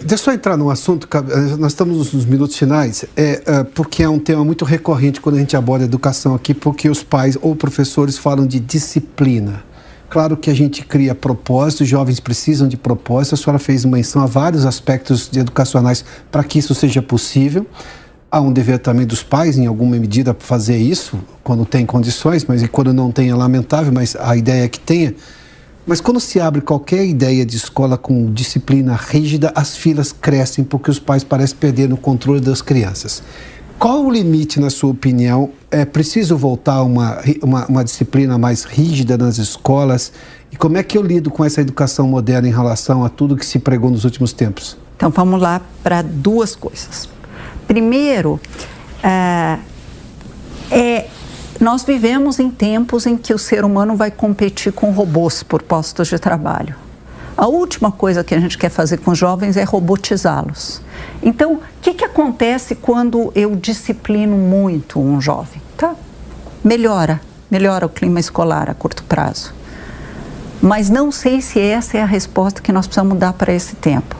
Speaker 3: deixa eu só entrar num assunto, nós estamos nos minutos finais, é, é, porque é um tema muito recorrente quando a gente aborda a educação aqui, porque os pais ou professores falam de disciplina. Claro que a gente cria propósitos, jovens precisam de propósitos. A senhora fez menção a vários aspectos educacionais para que isso seja possível. Há um dever também dos pais, em alguma medida, fazer isso, quando tem condições, mas e quando não tem é lamentável, mas a ideia é que tenha. Mas quando se abre qualquer ideia de escola com disciplina rígida, as filas crescem porque os pais parecem perder o controle das crianças. Qual o limite, na sua opinião? É preciso voltar a uma, uma, uma, disciplina mais rígida nas escolas? E como é que eu lido com essa educação moderna em relação a tudo que se pregou nos últimos tempos?
Speaker 4: Então vamos lá para duas coisas. Primeiro, é, é, nós vivemos em tempos em que o ser humano vai competir com robôs por postos de trabalho. A última coisa que a gente quer fazer com os jovens é robotizá-los. Então, o que, que acontece quando eu disciplino muito um jovem? Tá? Melhora, melhora o clima escolar a curto prazo. Mas não sei se essa é a resposta que nós precisamos dar para esse tempo.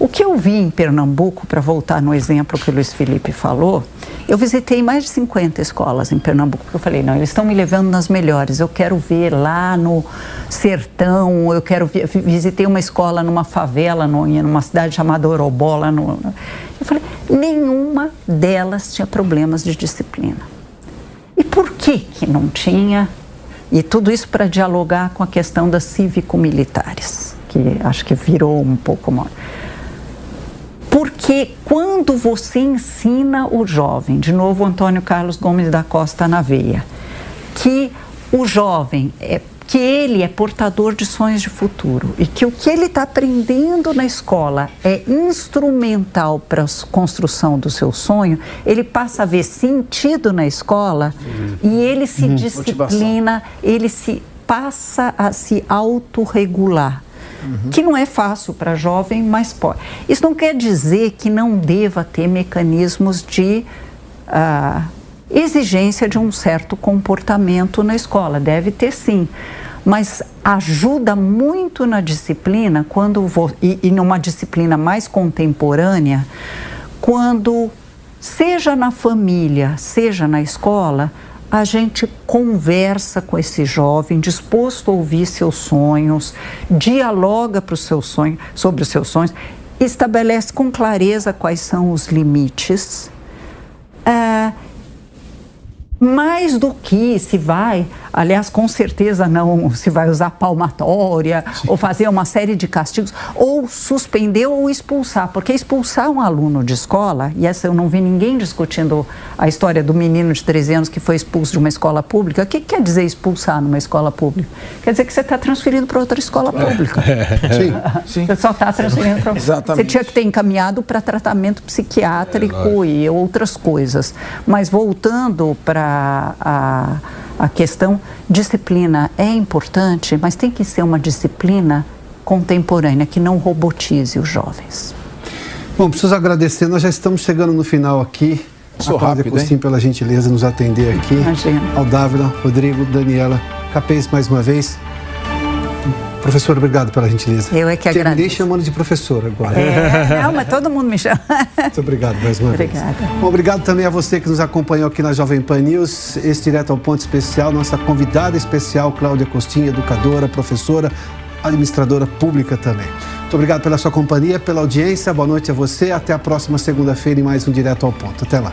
Speaker 4: O que eu vi em Pernambuco, para voltar no exemplo que o Luiz Felipe falou, eu visitei mais de 50 escolas em Pernambuco, porque eu falei, não, eles estão me levando nas melhores, eu quero ver lá no sertão, eu quero ver, visitei uma escola numa favela, numa cidade chamada Orobola, no, eu falei, nenhuma delas tinha problemas de disciplina. E por que que não tinha? E tudo isso para dialogar com a questão das cívico-militares, que acho que virou um pouco mais porque quando você ensina o jovem, de novo Antônio Carlos Gomes da Costa na veia, que o jovem é que ele é portador de sonhos de futuro e que o que ele está aprendendo na escola é instrumental para a construção do seu sonho, ele passa a ver sentido na escola uhum. e ele se uhum. disciplina, ele se passa a se autorregular uhum. que não é fácil para jovem, mas pode. Isso não quer dizer que não deva ter mecanismos de uh, exigência de um certo comportamento na escola. Deve ter sim. Mas ajuda muito na disciplina quando vou, e, e numa disciplina mais contemporânea, quando seja na família, seja na escola, a gente conversa com esse jovem, disposto a ouvir seus sonhos, dialoga para o seu sonho, sobre os seus sonhos, estabelece com clareza quais são os limites. É, mais do que se vai, aliás, com certeza não se vai usar palmatória Sim. ou fazer uma série de castigos, ou suspender ou expulsar, porque expulsar um aluno de escola, e essa eu não vi ninguém discutindo a história do menino de 13 anos que foi expulso de uma escola pública, o que quer dizer expulsar numa escola pública? Quer dizer que você está transferindo para outra escola é. pública. É. Sim. (laughs) Sim. Você só está transferindo para (laughs) Exatamente. Você tinha que ter encaminhado para tratamento psiquiátrico é, e outras coisas. Mas voltando para a, a, questão disciplina é importante, mas tem que ser uma disciplina contemporânea que não robotize os jovens.
Speaker 3: Bom, preciso agradecer, nós já estamos chegando no final aqui.
Speaker 5: Sou a rápido,
Speaker 3: hein? pela gentileza de nos atender aqui.
Speaker 4: Imagina.
Speaker 3: Ao Dávila, Rodrigo, Daniela, Capês mais uma vez. Professor, obrigado pela gentileza.
Speaker 4: Eu é que agradeço.
Speaker 3: Terminei chamando de professor agora.
Speaker 4: É, não, mas todo mundo me chama.
Speaker 3: Muito obrigado mais uma
Speaker 4: Obrigada.
Speaker 3: vez. Bom, obrigado também a você que nos acompanhou aqui na Jovem Pan News. Esse Direto ao Ponto Especial, nossa convidada especial, Cláudia Costinha, educadora, professora, administradora pública também. Muito obrigado pela sua companhia, pela audiência. Boa noite a você. Até a próxima segunda-feira em mais um Direto ao Ponto. Até lá.